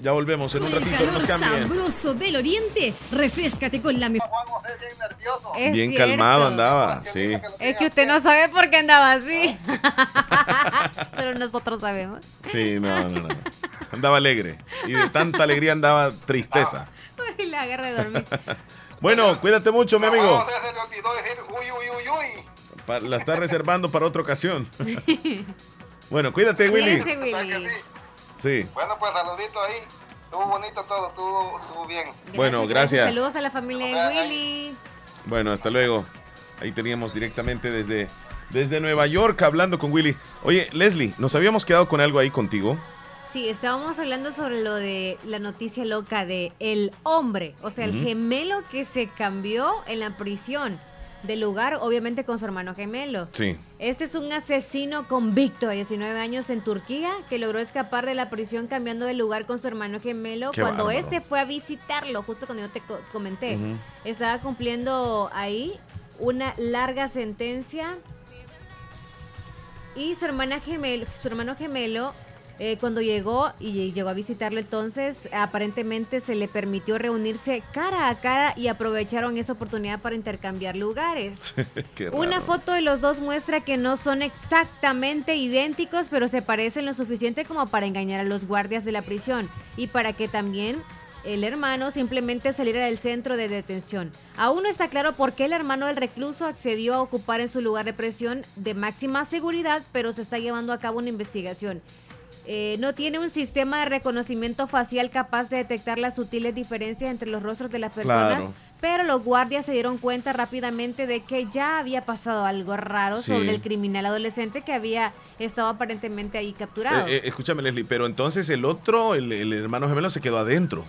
Ya volvemos en un el ratito, nos cambien. sabroso del oriente, refrescate con la mejor. Es Bien cierto. calmado andaba, sí. Es que usted no sabe por qué andaba así. Solo nosotros sabemos. Sí, no, no, no. Andaba alegre. Y de tanta alegría andaba tristeza. Uy, la agarra de dormir. Bueno, cuídate mucho, mi amigo. Se le olvidó decir uy, uy, uy, uy. La está reservando para otra ocasión. Bueno, cuídate, Willy. Cuídense, Willy. Sí. Bueno, pues saludito ahí. Estuvo bonito todo, estuvo, estuvo bien. Bueno, gracias. Saludos a la familia de Willy. Bueno, hasta luego. Ahí teníamos directamente desde, desde Nueva York hablando con Willy. Oye, Leslie, nos habíamos quedado con algo ahí contigo. Sí, estábamos hablando sobre lo de la noticia loca de el hombre, o sea, el gemelo que se cambió en la prisión de lugar, obviamente con su hermano gemelo. Sí. Este es un asesino convicto de 19 años en Turquía que logró escapar de la prisión cambiando de lugar con su hermano gemelo Qué cuando bárbaro. este fue a visitarlo, justo cuando yo te co- comenté. Estaba cumpliendo ahí una larga sentencia y su hermana gemelo, su hermano gemelo eh, cuando llegó y llegó a visitarlo entonces, aparentemente se le permitió reunirse cara a cara y aprovecharon esa oportunidad para intercambiar lugares. Una foto de los dos muestra que no son exactamente idénticos, pero se parecen lo suficiente como para engañar a los guardias de la prisión y para que también el hermano simplemente saliera del centro de detención. Aún no está claro por qué el hermano del recluso accedió a ocupar en su lugar de presión de máxima seguridad, pero se está llevando a cabo una investigación. Eh, no tiene un sistema de reconocimiento facial capaz de detectar las sutiles diferencias entre los rostros de las personas, Claro. pero los guardias se dieron cuenta rápidamente de que ya había pasado algo raro Sí. sobre el criminal adolescente que había estado aparentemente ahí capturado. Eh, eh, escúchame, Leslie, pero entonces el otro, el, el hermano gemelo, se quedó adentro.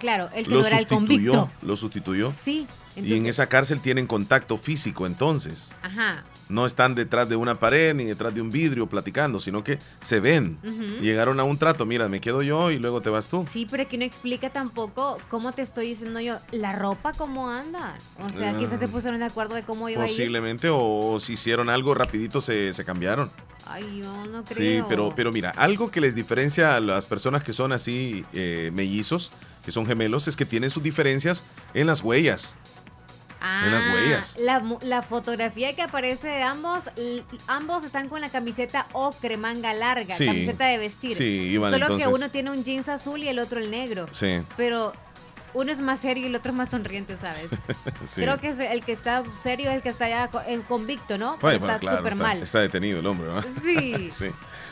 claro, el que lo no era el sustituyó. convicto. Lo sustituyó. Sí, y en esa cárcel tienen contacto físico, entonces. Ajá. No están detrás de una pared ni detrás de un vidrio platicando, sino que se ven. Llegaron a un trato, mira, me quedo yo y luego te vas tú. Sí, pero aquí no explica tampoco cómo te estoy diciendo yo, la ropa cómo anda. O sea, Ah. quizás se pusieron de acuerdo de cómo iba a ir. Posiblemente, o, si hicieron algo rapidito se, se cambiaron. Ay, yo no Sí, creo. pero, pero mira, algo que les diferencia a las personas que son así eh, mellizos, que son gemelos, es que tienen sus diferencias en las huellas. En las Ah, huellas. La, fotografía que aparece de ambos, ambos están con la camiseta ocre, manga larga, Sí. camiseta de vestir. Sí, iban Solo que uno tiene un jeans azul y el otro el negro. Sí. Pero uno es más serio y el otro es más sonriente, ¿sabes? Sí. Creo que es el que está serio es el que está ya en convicto, ¿no? Bueno, está bueno, claro, súper mal. está detenido el hombre, ¿verdad? Sí. sí.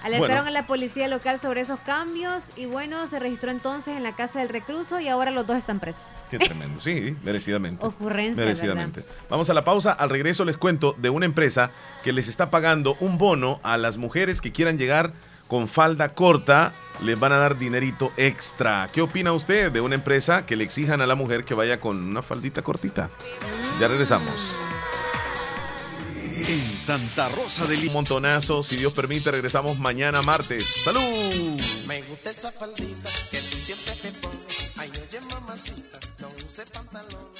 Alertaron Bueno, a la policía local sobre esos cambios y bueno, se registró entonces en la casa del recluso y ahora los dos están presos. Qué tremendo, sí, merecidamente. Ocurrencia, Merecidamente. Vamos a la pausa. Al regreso les cuento de una empresa que les está pagando un bono a las mujeres que quieran llegar con falda corta. Les van a dar dinerito extra. ¿Qué opina usted de una empresa que le exijan a la mujer que vaya con una faldita cortita? Ya regresamos en Santa Rosa de Lima. Un montonazo, si Dios permite, regresamos mañana martes. ¡Salud! Me gusta esa faldita que tú siempre te pones. Ay, oye, mamacita, no use pantalón.